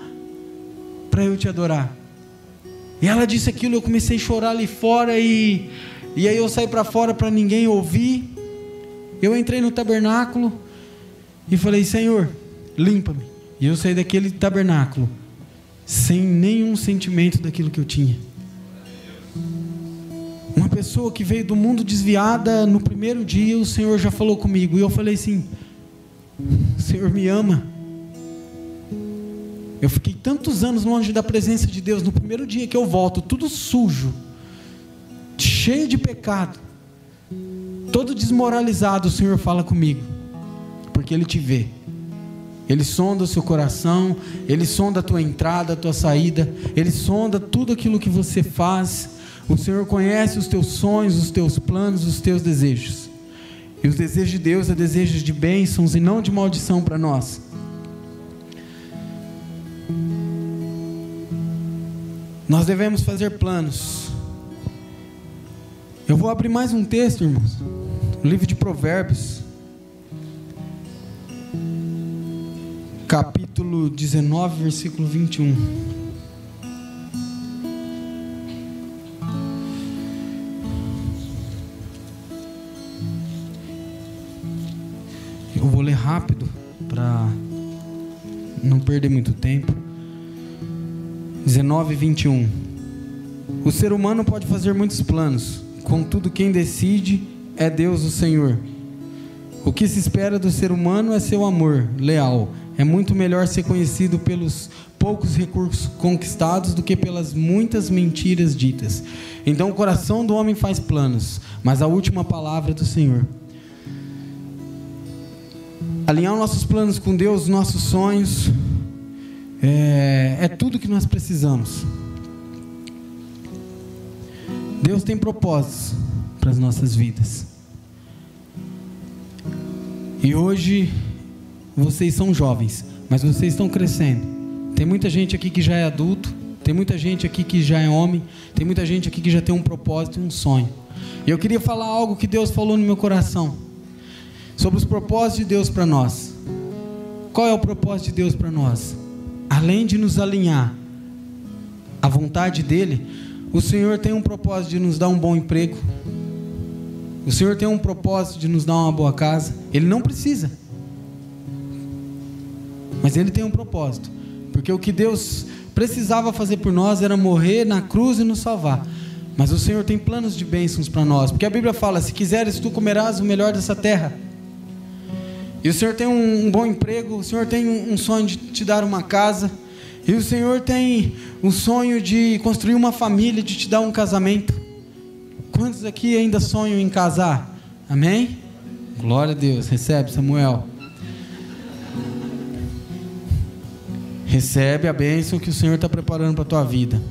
para eu te adorar. E ela disse aquilo, eu comecei a chorar ali fora e, e aí eu saí para fora para ninguém ouvir. Eu entrei no tabernáculo e falei: Senhor, limpa-me. E eu saí daquele tabernáculo sem nenhum sentimento daquilo que eu tinha. Uma pessoa que veio do mundo desviada, no primeiro dia o Senhor já falou comigo. E eu falei assim: O Senhor me ama. Eu fiquei tantos anos longe da presença de Deus. No primeiro dia que eu volto, tudo sujo, cheio de pecado, todo desmoralizado, o Senhor fala comigo porque Ele te vê. Ele sonda o seu coração, Ele sonda a tua entrada, a tua saída, Ele sonda tudo aquilo que você faz. O Senhor conhece os teus sonhos, os teus planos, os teus desejos. E os desejos de Deus é desejos de bênçãos e não de maldição para nós. Nós devemos fazer planos. Eu vou abrir mais um texto, irmãos. Livro de Provérbios. Capítulo 19, versículo 21. Eu vou ler rápido para não perder muito tempo. 19, 21. O ser humano pode fazer muitos planos, contudo, quem decide é Deus, o Senhor. O que se espera do ser humano é seu amor leal é muito melhor ser conhecido pelos poucos recursos conquistados do que pelas muitas mentiras ditas. Então o coração do homem faz planos, mas a última palavra é do Senhor. Alinhar nossos planos com Deus, nossos sonhos, é, é tudo que nós precisamos. Deus tem propósitos para as nossas vidas. E hoje vocês são jovens, mas vocês estão crescendo. Tem muita gente aqui que já é adulto, tem muita gente aqui que já é homem, tem muita gente aqui que já tem um propósito e um sonho. E eu queria falar algo que Deus falou no meu coração sobre os propósitos de Deus para nós. Qual é o propósito de Deus para nós? Além de nos alinhar à vontade dele, o Senhor tem um propósito de nos dar um bom emprego. O Senhor tem um propósito de nos dar uma boa casa. Ele não precisa. Mas ele tem um propósito. Porque o que Deus precisava fazer por nós era morrer na cruz e nos salvar. Mas o Senhor tem planos de bênçãos para nós. Porque a Bíblia fala: se quiseres, tu comerás o melhor dessa terra. E o Senhor tem um, bom emprego, o Senhor tem um sonho de te dar uma casa. E o Senhor tem um sonho de construir uma família, de te dar um casamento. Quantos aqui ainda sonham em casar? Amém? Glória a Deus. Recebe, Samuel. Recebe a bênção que o Senhor está preparando para a tua vida.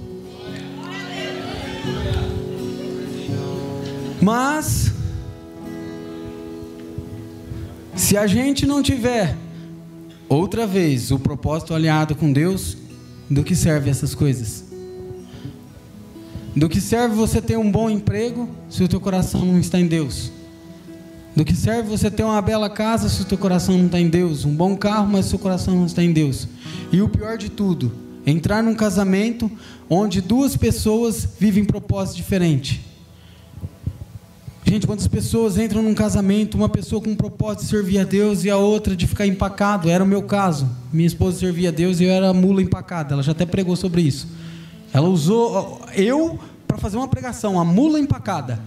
Mas, se a gente não tiver, outra vez, o propósito alinhado com Deus, do que serve essas coisas? Do que serve você ter um bom emprego se o teu coração não está em Deus? Do que serve você ter uma bela casa se o teu coração não está em Deus? Um bom carro, mas o seu coração não está em Deus? E o pior de tudo, entrar num casamento onde duas pessoas vivem propósitos diferentes. Gente, quantas pessoas entram num casamento, uma pessoa com um propósito de servir a Deus e a outra de ficar empacado? Era o meu caso. Minha esposa servia a Deus e eu era mula empacada. Ela já até pregou sobre isso. Ela usou eu para fazer uma pregação, a mula empacada.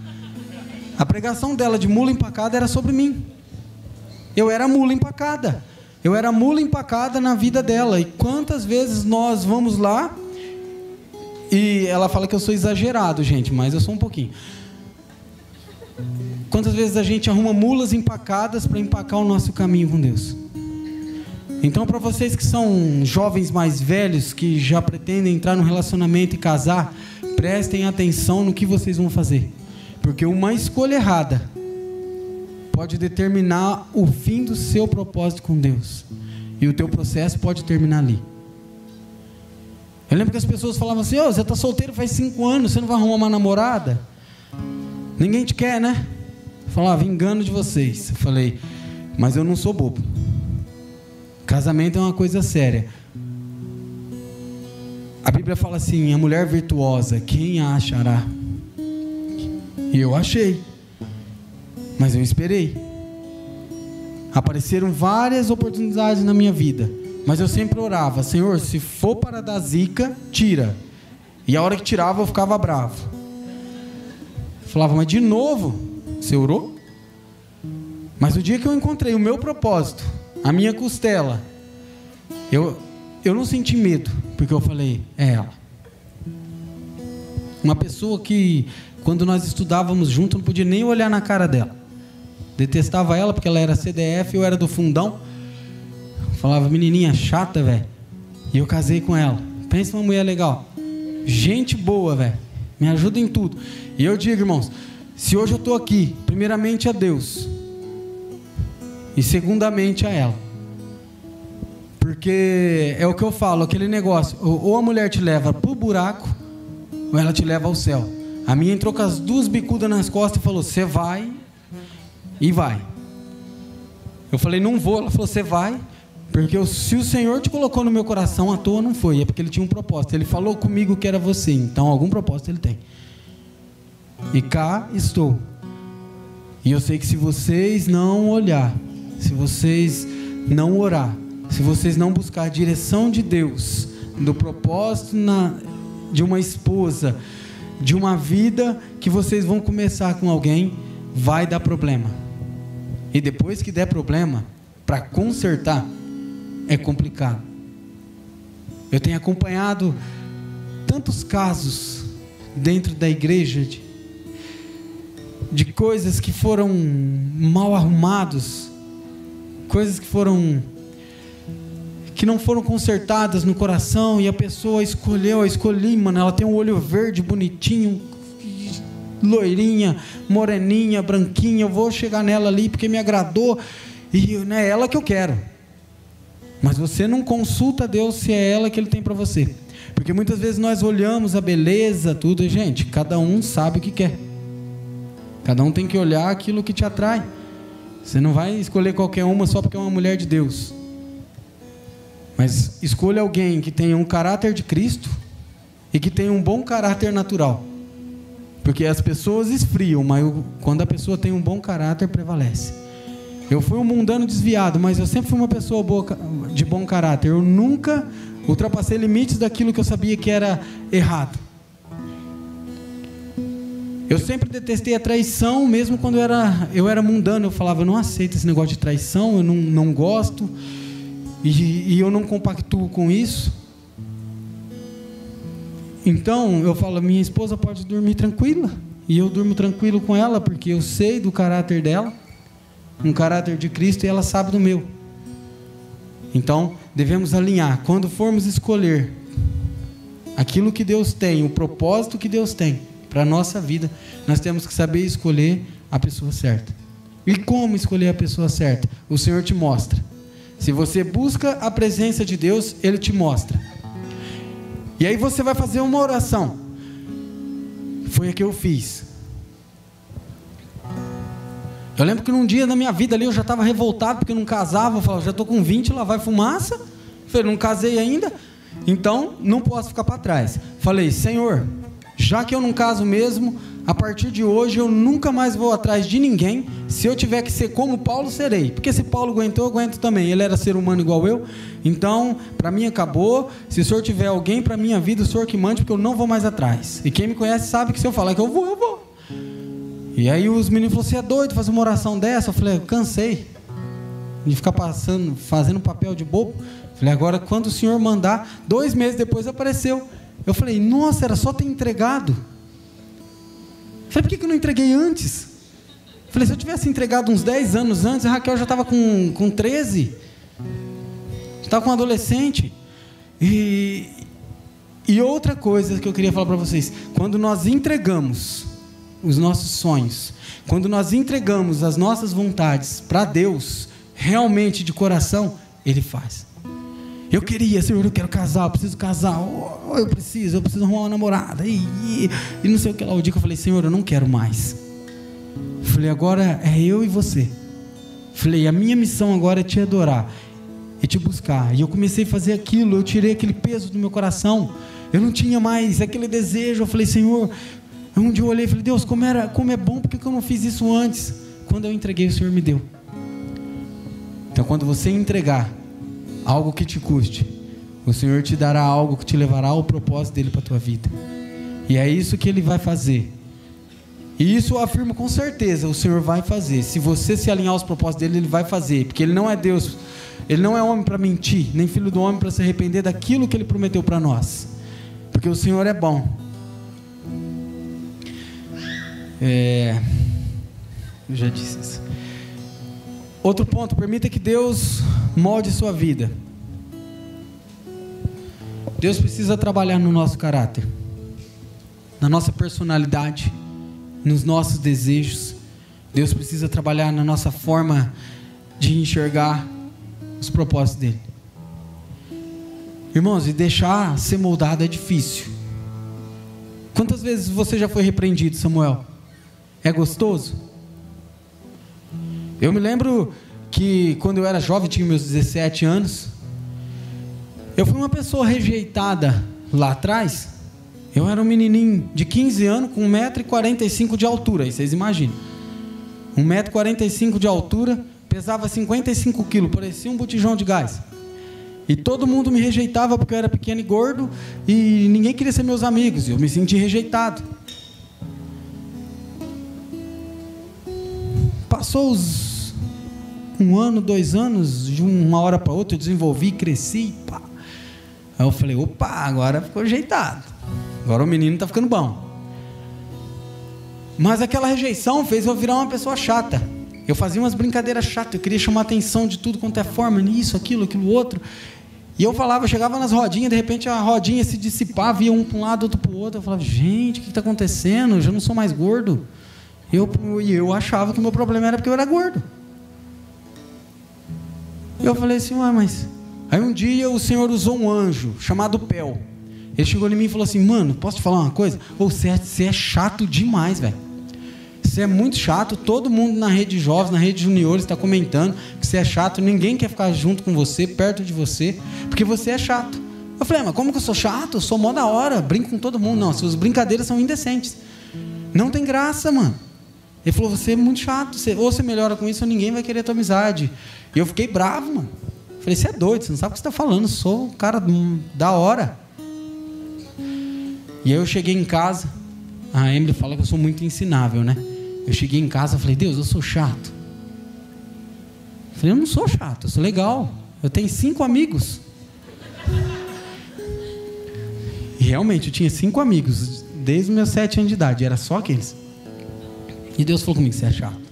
A pregação dela de mula empacada era sobre mim. Eu era mula empacada. Eu era mula empacada na vida dela. E quantas vezes nós vamos lá e ela fala que eu sou exagerado, gente, mas eu sou um pouquinho. Quantas vezes a gente arruma mulas empacadas para empacar o nosso caminho com Deus? Então, para vocês que são jovens mais velhos, que já pretendem entrar no relacionamento e casar, prestem atenção no que vocês vão fazer. Porque uma escolha errada pode determinar o fim do seu propósito com Deus. E o teu processo pode terminar ali. Eu lembro que as pessoas falavam assim: oh, você está solteiro faz cinco anos, você não vai arrumar uma namorada? Ninguém te quer, né? Eu falava, engano de vocês. Eu falei, mas eu não sou bobo. Casamento é uma coisa séria. A Bíblia fala assim: a mulher virtuosa, quem a achará? E eu achei. Mas eu esperei. Apareceram várias oportunidades na minha vida. Mas eu sempre orava: Senhor, se for para dar zica, tira. E a hora que tirava, eu ficava bravo. falava, mas de novo? Você orou? Mas o dia que eu encontrei o meu propósito, a minha costela, eu, eu não senti medo, porque eu falei: é ela. Uma pessoa que, quando nós estudávamos junto, não podia nem olhar na cara dela. Detestava ela porque ela era CDF, eu era do fundão. Falava, menininha chata, velho. E eu casei com ela. Pensa uma mulher legal. Gente boa, velho. Me ajuda em tudo. E eu digo, irmãos, se hoje eu estou aqui, primeiramente a Deus. E segundamente a ela. Porque é o que eu falo, aquele negócio. Ou a mulher te leva pro buraco, ou ela te leva ao céu. A minha entrou com as duas bicudas nas costas e falou: Você vai e vai. Eu falei, não vou. Ela falou, você vai. Porque se o Senhor te colocou no meu coração, à toa não foi. É porque Ele tinha um propósito. Ele falou comigo que era você. Então, algum propósito Ele tem. E cá estou. E eu sei que se vocês não olhar, se vocês não orar, se vocês não buscar a direção de Deus, do propósito na, de uma esposa, de uma vida que vocês vão começar com alguém, vai dar problema. E depois que der problema, para consertar, é complicado. Eu tenho acompanhado tantos casos dentro da igreja de, de coisas que foram mal arrumados, coisas que foram que não foram consertadas no coração e a pessoa escolheu, escolhi, mano, ela tem um olho verde bonitinho, loirinha, moreninha, branquinha, eu vou chegar nela ali porque me agradou e não é ela que eu quero. Mas você não consulta Deus se é ela que Ele tem para você. Porque muitas vezes nós olhamos a beleza, tudo, gente, cada um sabe o que quer. Cada um tem que olhar aquilo que te atrai. Você não vai escolher qualquer uma só porque é uma mulher de Deus. Mas escolha alguém que tenha um caráter de Cristo e que tenha um bom caráter natural. Porque as pessoas esfriam, mas quando a pessoa tem um bom caráter, prevalece. Eu fui um mundano desviado, mas eu sempre fui uma pessoa boa, de bom caráter. Eu nunca ultrapassei limites daquilo que eu sabia que era errado. Eu sempre detestei a traição, mesmo quando eu era, eu era mundano. Eu falava, eu não aceito esse negócio de traição, eu não, não gosto, e, e eu não compactuo com isso. Então eu falo, minha esposa pode dormir tranquila. E eu durmo tranquilo com ela, porque eu sei do caráter dela, um caráter de Cristo, e ela sabe do meu. Então, devemos alinhar. Quando formos escolher aquilo que Deus tem, o propósito que Deus tem para a nossa vida, nós temos que saber escolher a pessoa certa. E como escolher a pessoa certa? O Senhor te mostra. Se você busca a presença de Deus, Ele te mostra. E aí você vai fazer uma oração. Foi a que eu fiz. Eu lembro que num dia da minha vida ali eu já estava revoltado porque não casava. Eu falava, já estou com 20, lá vai fumaça. Eu falei, não casei ainda. Então não posso ficar para trás. Falei, Senhor, já que eu não caso mesmo, a partir de hoje eu nunca mais vou atrás de ninguém. Se eu tiver que ser como Paulo, serei. Porque se Paulo aguentou, eu aguento também. Ele era ser humano igual eu. Então, para mim acabou. Se o senhor tiver alguém para minha vida, o senhor que mande, porque eu não vou mais atrás. E quem me conhece sabe que se eu falar que eu vou, eu vou. E aí os meninos falaram: Você é doido fazer uma oração dessa? Eu falei: Eu cansei de ficar passando, fazendo papel de bobo. Eu falei: Agora, quando o senhor mandar, dois meses depois apareceu. Eu falei: Nossa, era só ter entregado. Falei: Por que, eu não entreguei antes? Falei: Se eu tivesse entregado uns 10 anos antes, a Raquel já estava com, com 13. Estava com um adolescente. E, e outra coisa que eu queria falar para vocês: quando nós entregamos os nossos sonhos, quando nós entregamos as nossas vontades para Deus, realmente de coração, Ele faz. Eu queria, Senhor, eu quero casar, eu preciso casar, oh, eu preciso, eu preciso arrumar uma namorada, e, e, não sei o que lá. O dia que eu falei, Senhor, eu não quero mais. Falei, agora é eu e você. Falei, a minha missão agora é te adorar e te buscar. E eu comecei a fazer aquilo, eu tirei aquele peso do meu coração. Eu não tinha mais aquele desejo. Eu falei, Senhor, um dia eu olhei e falei, Deus, como, era, como é bom, porque eu não fiz isso antes? Quando eu entreguei, o Senhor me deu. Então, quando você entregar algo que te custe, o Senhor te dará algo que te levará ao propósito dele para a tua vida. E é isso que ele vai fazer. E isso eu afirmo com certeza, o Senhor vai fazer. Se você se alinhar aos propósitos dele, ele vai fazer, porque ele não é Deus, ele não é homem para mentir, nem filho do homem para se arrepender daquilo que ele prometeu para nós. Porque o Senhor é bom. É, eu já disse isso. Outro ponto, permita que Deus molde sua vida. Deus precisa trabalhar no nosso caráter, na nossa personalidade, nos nossos desejos. Deus precisa trabalhar na nossa forma de enxergar os propósitos dele. Irmãos, e deixar ser moldado é difícil. Quantas vezes você já foi repreendido, Samuel? É gostoso? Eu me lembro que quando eu era jovem, tinha meus 17 anos, eu fui uma pessoa rejeitada lá atrás. Eu era um menininho de 15 anos com 1,45m de altura, aí vocês imaginam. 1,45m de altura, pesava 55 quilos, parecia um botijão de gás. E todo mundo me rejeitava porque eu era pequeno e gordo e ninguém queria ser meus amigos. Eu me senti rejeitado. Passou os um ano, dois anos, de uma hora para outra eu desenvolvi, cresci, pá. Aí eu falei, opa, agora ficou ajeitado. Agora o menino está ficando bom. Mas aquela rejeição fez eu virar uma pessoa chata. Eu fazia umas brincadeiras chatas, eu queria chamar atenção de tudo quanto é forma, nisso, aquilo, aquilo outro. E eu falava, eu chegava nas rodinhas, de repente a rodinha se dissipava, ia um para um lado, outro para o outro. Eu falava, gente, o que está acontecendo? Eu já não sou mais gordo. Eu, e eu achava que o meu problema era porque eu era gordo. Eu falei assim, ué, mas. Aí um dia o Senhor usou um anjo chamado Pel. Ele chegou em mim e falou assim: Mano, posso te falar uma coisa? Você, é, você é chato demais, velho. Você é muito chato. Todo mundo na rede de jovens, na rede de juniores está comentando que você é chato. Ninguém quer ficar junto com você, perto de você, porque você é chato. Eu falei, mas como que eu sou chato? Eu sou mó da hora, brinco com todo mundo. Não, suas brincadeiras são indecentes. Não tem graça, mano. Ele falou: Você é muito chato. Você, ou você melhora com isso, ou ninguém vai querer a tua amizade. E eu fiquei bravo, mano. Falei: Você é doido, você não sabe o que você está falando. Eu sou um cara da hora. E aí eu cheguei em casa. A Emily fala que eu sou muito ensinável, né? Eu cheguei em casa e falei: Deus, eu sou chato. Eu falei: Eu não sou chato, eu sou legal. Eu tenho cinco amigos. E realmente, eu tinha cinco amigos desde os meus sete anos de idade. Era só aqueles. E Deus falou comigo: Você é chato.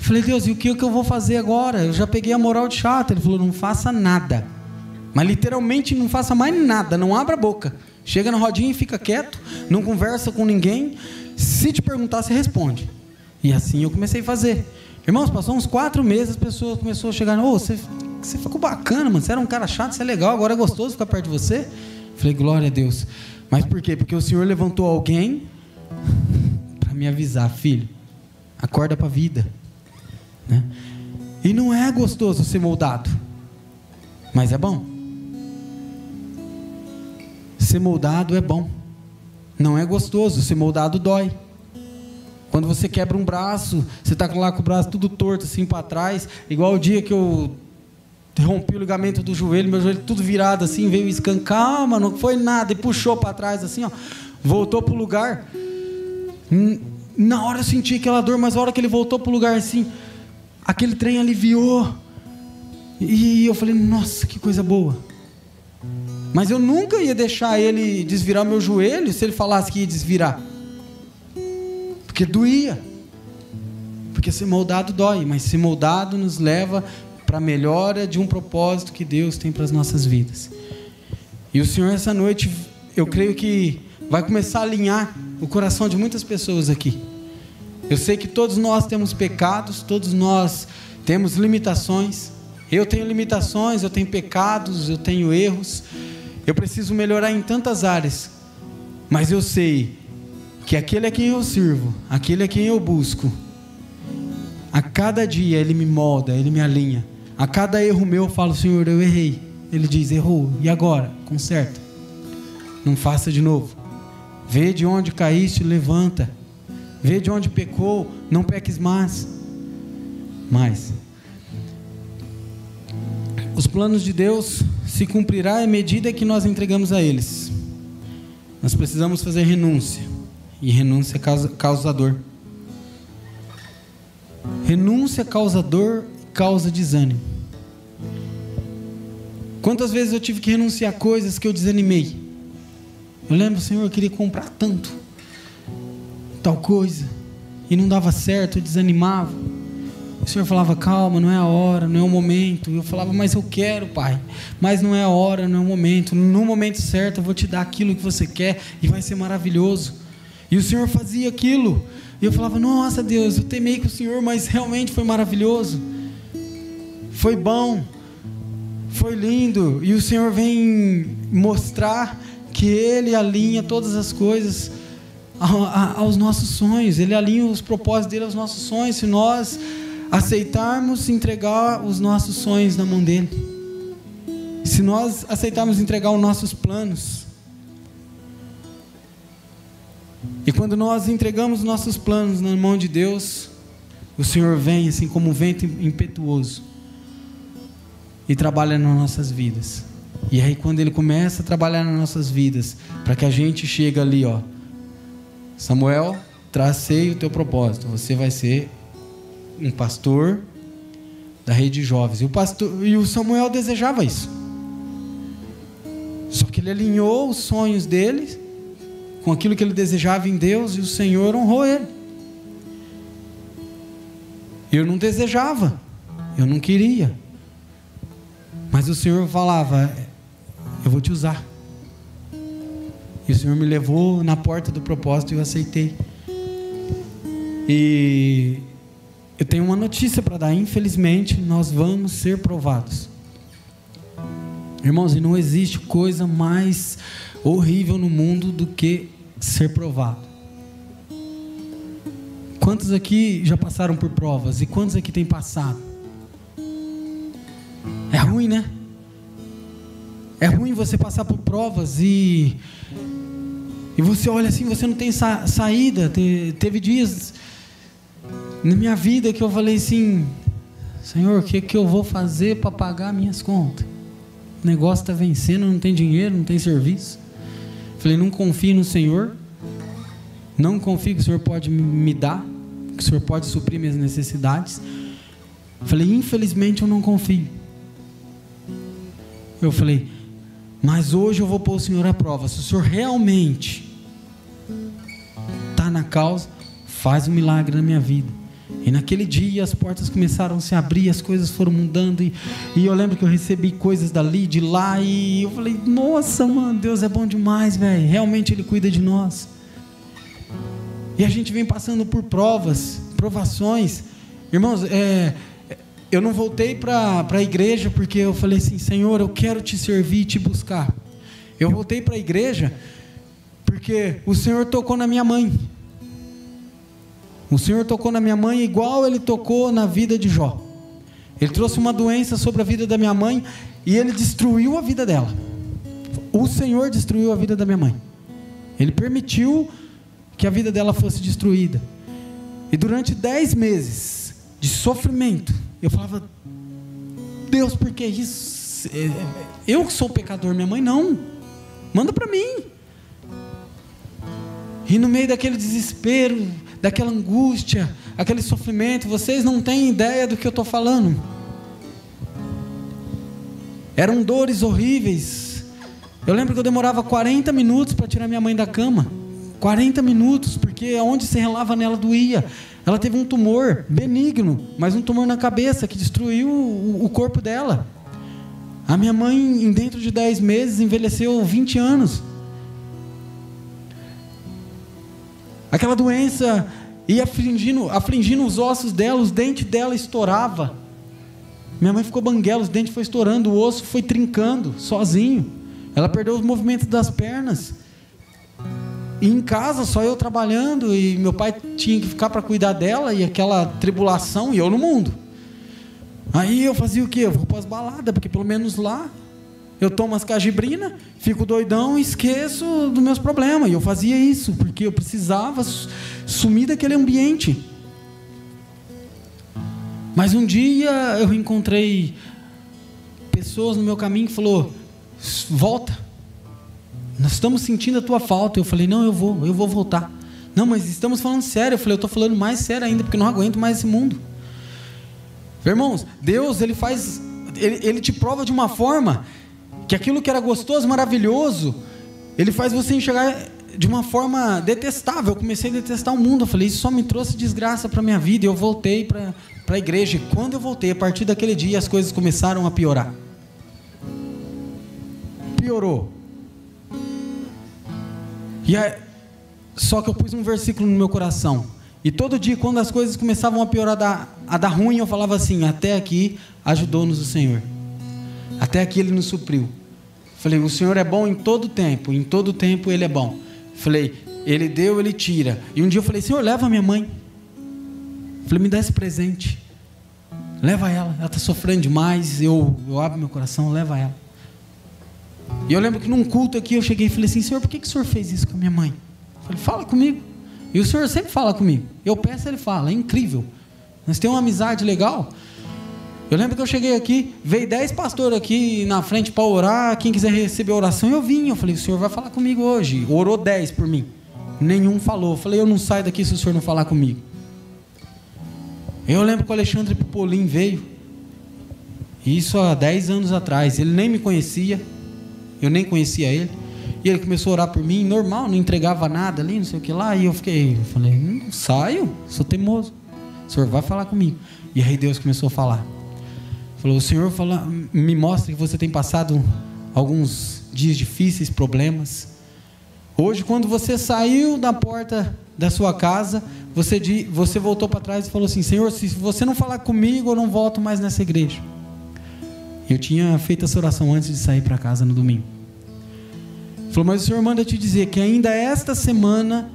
Falei: Deus, e o que, eu vou fazer agora? Eu já peguei a moral de chato. Ele falou: Não faça nada. Mas literalmente não faça mais nada. Não abra a boca. Chega na rodinha e fica quieto. Não conversa com ninguém. Se te perguntar, você responde. E assim eu comecei a fazer. Irmãos, passou uns quatro meses, as pessoas começaram a chegar, ô, oh, você, você ficou bacana, mano. Você era um cara chato, você é legal, agora é gostoso ficar perto de você. Falei, glória a Deus. Mas por quê? Porque o Senhor levantou alguém me avisar, filho, acorda para a vida. Né? E não é gostoso ser moldado, mas é bom. Ser moldado é bom. Não é gostoso, ser moldado dói. Quando você quebra um braço, você está lá com o braço tudo torto assim para trás, igual o dia que eu rompi o ligamento do joelho, meu joelho tudo virado assim, veio escancar, calma, não foi nada, e puxou para trás assim, ó, voltou para o lugar na hora eu senti aquela dor, mas a hora que ele voltou para o lugar assim, aquele trem aliviou. E eu falei, nossa, que coisa boa. Mas eu nunca ia deixar ele desvirar meu joelho se ele falasse que ia desvirar. Porque doía. Porque ser moldado dói, mas ser moldado nos leva para a melhora de um propósito que Deus tem para as nossas vidas. E o Senhor, essa noite, eu creio que vai começar a alinhar o coração de muitas pessoas aqui. Eu sei que todos nós temos pecados, todos nós temos limitações. Eu tenho limitações, eu tenho pecados, eu tenho erros. Eu preciso melhorar em tantas áreas. Mas eu sei que aquele a quem eu sirvo, aquele a quem eu busco, a cada dia ele me molda, ele me alinha. A cada erro meu eu falo, Senhor, eu errei. Ele diz, errou. E agora? Conserta. Não faça de novo. Vê de onde caíste, levanta. Vê de onde pecou, não peques mais. Mais. Os planos de Deus se cumprirá à medida que nós entregamos a eles. Nós precisamos fazer renúncia. E renúncia causa, causa dor. Renúncia causa dor e causa desânimo. Quantas vezes eu tive que renunciar a coisas que eu desanimei? Eu lembro, Senhor, eu queria comprar tanto, tal coisa, e não dava certo, eu desanimava. O Senhor falava, calma, não é a hora, não é o momento. Eu falava, mas eu quero, Pai. Mas não é a hora, não é o momento. No momento certo eu vou te dar aquilo que você quer e vai ser maravilhoso. E o Senhor fazia aquilo. E eu falava, nossa Deus, eu temei com o Senhor, mas realmente foi maravilhoso. Foi bom. Foi lindo. E o Senhor vem mostrar que Ele alinha todas as coisas aos nossos sonhos. Ele alinha os propósitos dele aos nossos sonhos. Se nós aceitarmos entregar os nossos sonhos na mão dele, se nós aceitarmos entregar os nossos planos, e quando nós entregamos nossos planos na mão de Deus, o Senhor vem assim como um vento impetuoso e trabalha nas nossas vidas. E aí quando ele começa a trabalhar nas nossas vidas, para que a gente chegue ali, ó, Samuel, tracei o teu propósito. Você vai ser um pastor da rede de jovens. E o, pastor, e o Samuel desejava isso. Só que ele alinhou os sonhos dele com aquilo que ele desejava em Deus e o Senhor honrou ele. Eu não desejava, eu não queria. Mas o Senhor falava: Eu vou te usar. E o Senhor me levou na porta do propósito e eu aceitei. E eu tenho uma notícia para dar. Infelizmente, nós vamos ser provados. Irmãos, e não existe coisa mais horrível no mundo do que ser provado. Quantos aqui já passaram por provas e quantos aqui têm passado? É ruim, né? É ruim você passar por provas e e você olha assim, você não tem sa saída. Te teve dias na minha vida que eu falei assim: Senhor, o que, que eu vou fazer para pagar minhas contas? O negócio está vencendo, não tem dinheiro, não tem serviço. Falei: não confie no Senhor, não confie que o Senhor pode me dar, que o Senhor pode suprir minhas necessidades. Falei: infelizmente eu não confio. Eu falei: mas hoje eu vou pôr o Senhor à prova. Se o Senhor realmente está na causa, faz um milagre na minha vida. E naquele dia as portas começaram a se abrir, as coisas foram mudando. E, e, eu lembro que eu recebi coisas dali, de lá. E eu falei: Nossa, mano, Deus é bom demais, velho. Realmente Ele cuida de nós. E a gente vem passando por provas, provações. Irmãos, é, eu não voltei para a igreja porque eu falei assim: Senhor, eu quero te servir e te buscar. Eu voltei para a igreja porque o Senhor tocou na minha mãe. O Senhor tocou na minha mãe igual ele tocou na vida de Jó. Ele trouxe uma doença sobre a vida da minha mãe e ele destruiu a vida dela. O Senhor destruiu a vida da minha mãe. Ele permitiu que a vida dela fosse destruída. E durante dez meses de sofrimento, eu falava: Deus, por que isso? É, eu que sou pecador, minha mãe não. Manda para mim. E no meio daquele desespero, daquela angústia, aquele sofrimento. Vocês não têm ideia do que eu estou falando. Eram dores horríveis. Eu lembro que eu demorava 40 minutos para tirar minha mãe da cama. 40 minutos, porque onde se relava nela doía. Ela teve um tumor benigno, mas um tumor na cabeça que destruiu o, corpo dela. A minha mãe, dentro de 10 meses, envelheceu 20 anos. Aquela doença ia afligindo, afligindo os ossos dela, os dentes dela estourava. Minha mãe ficou banguela, os dentes foi estourando, o osso foi trincando sozinho. Ela perdeu os movimentos das pernas. E em casa, só eu trabalhando, e meu pai tinha que ficar para cuidar dela, e aquela tribulação, e eu no mundo. Aí eu fazia o quê? Eu vou para as baladas, porque pelo menos lá eu tomo as cajibrina, fico doidão e esqueço dos meus problemas. E eu fazia isso, porque eu precisava sumir daquele ambiente. Mas um dia eu encontrei pessoas no meu caminho que falou: "Volta. Nós estamos sentindo a tua falta". Eu falei: "Não, eu vou, eu vou voltar". Não, mas estamos falando sério. Eu falei: "Eu estou falando mais sério ainda, porque não aguento mais esse mundo". Irmãos, Deus ele faz, ele, ele te prova de uma forma que aquilo que era gostoso, maravilhoso, ele faz você enxergar de uma forma detestável. Eu comecei a detestar o mundo. Eu falei, isso só me trouxe desgraça para minha vida. E eu voltei para a igreja. E quando eu voltei, a partir daquele dia, as coisas começaram a piorar. Piorou. E aí, só que eu pus um versículo no meu coração. E todo dia, quando as coisas começavam a piorar, a dar, a dar ruim, eu falava assim: até aqui ajudou-nos o Senhor. Até aqui Ele nos supriu. Falei: o Senhor é bom em todo tempo, em todo tempo Ele é bom. Falei: Ele deu, Ele tira. E um dia eu falei: Senhor, leva minha mãe. Falei: me dá esse presente. Leva ela, ela está sofrendo demais. Eu, eu abro meu coração, leva ela. E eu lembro que num culto aqui eu cheguei e falei assim: Senhor, por que, que o Senhor fez isso com a minha mãe? falei: Fala comigo. E o Senhor sempre fala comigo. Eu peço, Ele fala. É incrível. Nós temos uma amizade legal. Eu lembro que eu cheguei aqui, veio dez pastores aqui na frente para orar. Quem quiser receber oração, eu vim. Eu falei: O Senhor vai falar comigo hoje. Orou dez por mim. Nenhum falou. Eu falei: Eu não saio daqui se o Senhor não falar comigo. Eu lembro que o Alexandre Pipolim veio. Isso há dez anos atrás. Ele nem me conhecia. Eu nem conhecia ele. E ele começou a orar por mim, normal, não entregava nada ali, não sei o que lá. E eu fiquei, eu falei, não hum, saio, sou teimoso. O senhor vai falar comigo. E aí Deus começou a falar. Falou, o senhor fala, me mostra que você tem passado alguns dias difíceis, problemas. Hoje, quando você saiu da porta da sua casa, você, você voltou para trás e falou assim: Senhor, se você não falar comigo, eu não volto mais nessa igreja. Eu tinha feito essa oração antes de sair para casa no domingo. Falou, mas o Senhor manda te dizer que ainda esta semana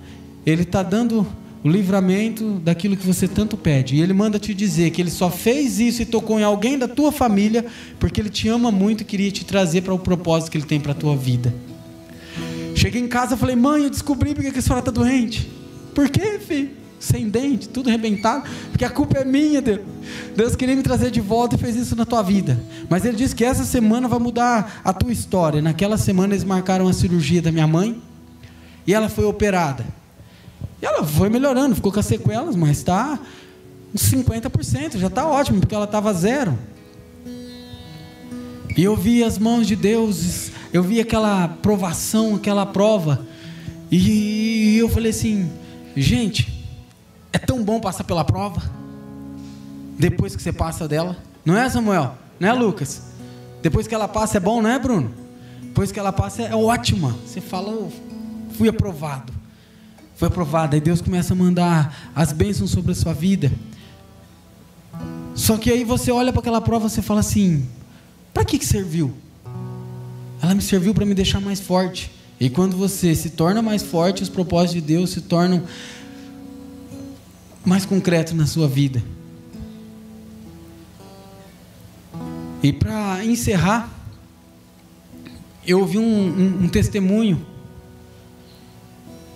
Ele está dando o livramento daquilo que você tanto pede. E Ele manda te dizer que Ele só fez isso e tocou em alguém da tua família porque Ele te ama muito e queria te trazer para o propósito que Ele tem para a tua vida. Cheguei em casa e falei, mãe, eu descobri porque a senhora está doente. Por quê, filho? Sem dente, tudo arrebentado, porque a culpa é minha, Deus. Deus queria me trazer de volta e fez isso na tua vida. Mas Ele disse que essa semana vai mudar a tua história. Naquela semana eles marcaram a cirurgia da minha mãe e ela foi operada. E ela foi melhorando, ficou com as sequelas, mas está uns 50%, já está ótimo, porque ela estava zero. E eu vi as mãos de Deus, eu vi aquela provação, aquela prova. E eu falei assim, gente, é tão bom passar pela prova. Depois que você passa dela. Não é, Samuel? Não é, Lucas? Depois que ela passa é bom, não é, Bruno? Depois que ela passa é ótima. Você fala, fui aprovado. Foi aprovado. Aí Deus começa a mandar as bênçãos sobre a sua vida. Só que aí você olha para aquela prova e fala assim: para que, que serviu? Ela me serviu para me deixar mais forte. E quando você se torna mais forte, os propósitos de Deus se tornam mais concreto na sua vida. E para encerrar, eu ouvi um, um, um, testemunho,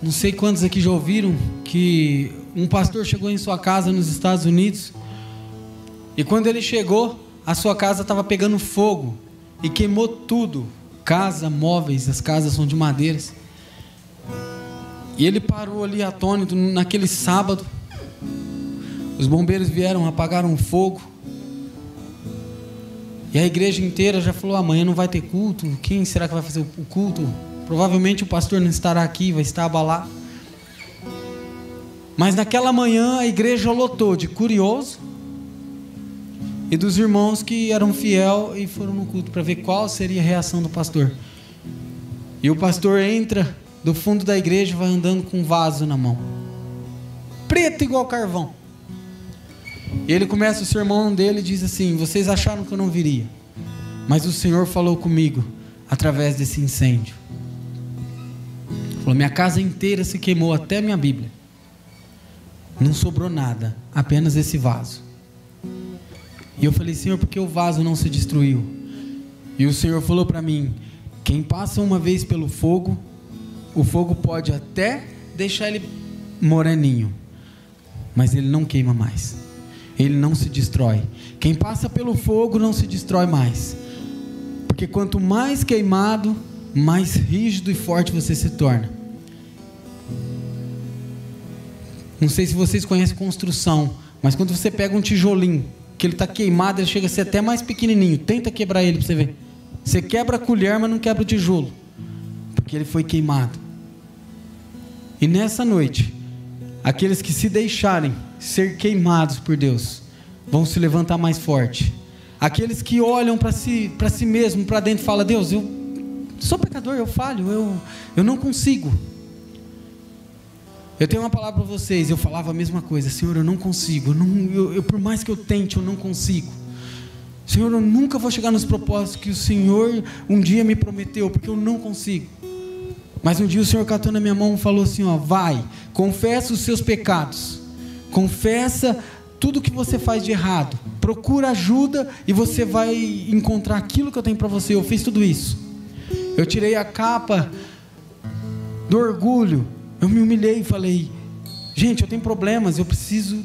não sei quantos aqui já ouviram, que um pastor chegou em sua casa nos Estados Unidos, e quando ele chegou, a sua casa estava pegando fogo e queimou tudo casa, móveis, as casas são de madeiras. E ele parou ali atônito naquele sábado. Os bombeiros vieram, apagaram o fogo. E a igreja inteira já falou: amanhã não vai ter culto. Quem será que vai fazer o culto? Provavelmente o pastor não estará aqui, vai estar abalado. Mas naquela manhã a igreja lotou de curioso e dos irmãos que eram fiel e foram no culto para ver qual seria a reação do pastor. E o pastor entra do fundo da igreja e vai andando com um vaso na mão, preto igual carvão. E ele começa o sermão dele e diz assim: Vocês acharam que eu não viria, mas o Senhor falou comigo através desse incêndio. Falou: Minha casa inteira se queimou, até minha Bíblia. Não sobrou nada, apenas esse vaso. E eu falei: Senhor, por que o vaso não se destruiu? E o Senhor falou para mim: Quem passa uma vez pelo fogo, o fogo pode até deixar ele moreninho, mas ele não queima mais ele não se destrói. Quem passa pelo fogo não se destrói mais. Porque quanto mais queimado, mais rígido e forte você se torna. Não sei se vocês conhecem construção, mas quando você pega um tijolinho, que ele está queimado, ele chega a ser até mais pequenininho. Tenta quebrar ele para você ver. Você quebra a colher, mas não quebra o tijolo, porque ele foi queimado. E nessa noite, aqueles que se deixarem ser queimados por Deus vão se levantar mais forte. Aqueles que olham para si, para si mesmo, para dentro e falam: Deus, eu sou pecador, eu falho, eu, eu não consigo. Eu tenho uma palavra para vocês. Eu falava a mesma coisa, Senhor, eu não consigo. Eu não, eu, eu, por mais que eu tente, eu não consigo. Senhor, eu nunca vou chegar nos propósitos que o Senhor um dia me prometeu, porque eu não consigo. Mas um dia o Senhor catou na minha mão e falou assim: ó, vai, confessa os seus pecados, confessa tudo que você faz de errado, procura ajuda e você vai encontrar aquilo que eu tenho para você. Eu fiz tudo isso. Eu tirei a capa do orgulho, eu me humilhei e falei: gente, eu tenho problemas, eu preciso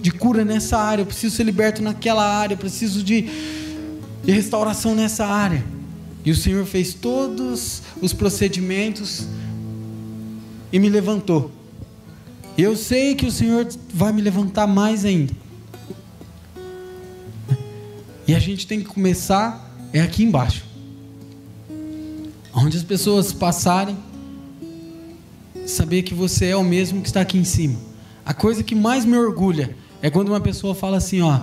de cura nessa área, eu preciso ser liberto naquela área, eu preciso de, de restauração nessa área. E o Senhor fez todos os procedimentos e me levantou. Eu sei que o Senhor vai me levantar mais ainda. E a gente tem que começar é aqui embaixo. Onde as pessoas passarem, saber que você é o mesmo que está aqui em cima. A coisa que mais me orgulha é quando uma pessoa fala assim, ó,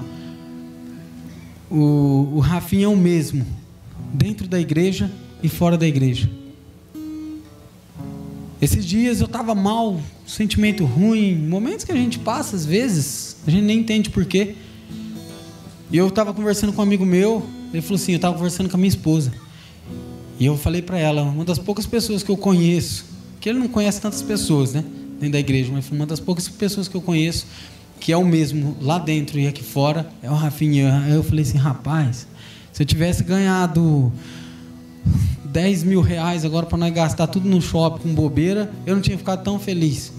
o, o Rafinha é o mesmo dentro da igreja e fora da igreja. Esses dias eu estava mal, sentimento ruim, momentos que a gente passa às vezes, a gente nem entende porquê. E eu estava conversando com um amigo meu, ele falou assim: eu estava conversando com a minha esposa. E eu falei para ela, uma das poucas pessoas que eu conheço, que ele não conhece tantas pessoas, né, dentro da igreja, mas uma das poucas pessoas que eu conheço que é o mesmo lá dentro e aqui fora, é o Rafinha. Eu falei assim, rapaz, se eu tivesse ganhado 10 mil reais agora para nós gastar tudo no shopping com bobeira, eu não tinha ficado tão feliz.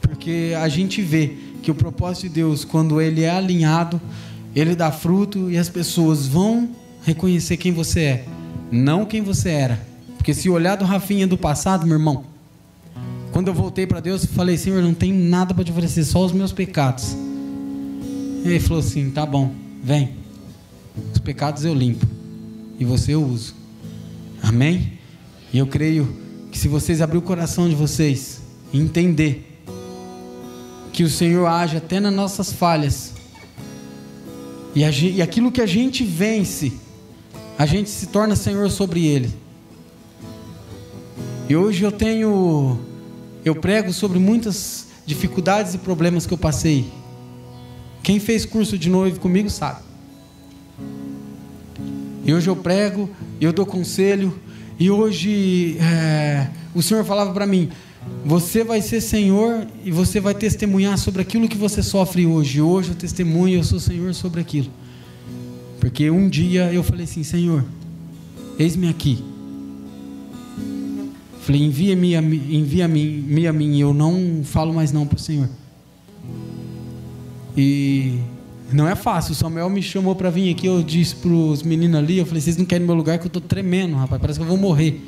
Porque a gente vê que o propósito de Deus, quando ele é alinhado, ele dá fruto e as pessoas vão reconhecer quem você é, não quem você era. Porque se olhar do Rafinha do passado, meu irmão, quando eu voltei para Deus, eu falei: Senhor, não tem nada para te oferecer, só os meus pecados. E ele falou assim: tá bom, vem. Os pecados eu limpo e você eu uso. Amém? E eu creio que se vocês abrir o coração de vocês e entender que o Senhor age até nas nossas falhas e, e aquilo que a gente vence, a gente se torna Senhor sobre ele. E hoje eu tenho, eu prego sobre muitas dificuldades e problemas que eu passei. Quem fez curso de noivo comigo sabe. E hoje eu prego, eu dou conselho. E hoje é, o Senhor falava para mim: você vai ser Senhor e você vai testemunhar sobre aquilo que você sofre hoje. Hoje eu testemunho, eu sou Senhor sobre aquilo. Porque um dia eu falei assim: Senhor, eis-me aqui. Falei: envia-me envia-me a mim. Eu não falo mais não para o Senhor. E não é fácil. O Samuel me chamou para vir aqui. Eu disse para os meninos ali: eu falei, vocês não querem meu lugar que eu estou tremendo, rapaz. Parece que eu vou morrer.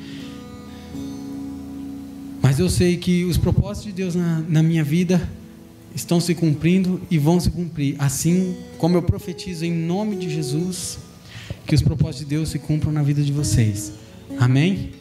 Mas eu sei que os propósitos de Deus na, na minha vida estão se cumprindo e vão se cumprir. Assim como eu profetizo em nome de Jesus, que os propósitos de Deus se cumpram na vida de vocês. Amém?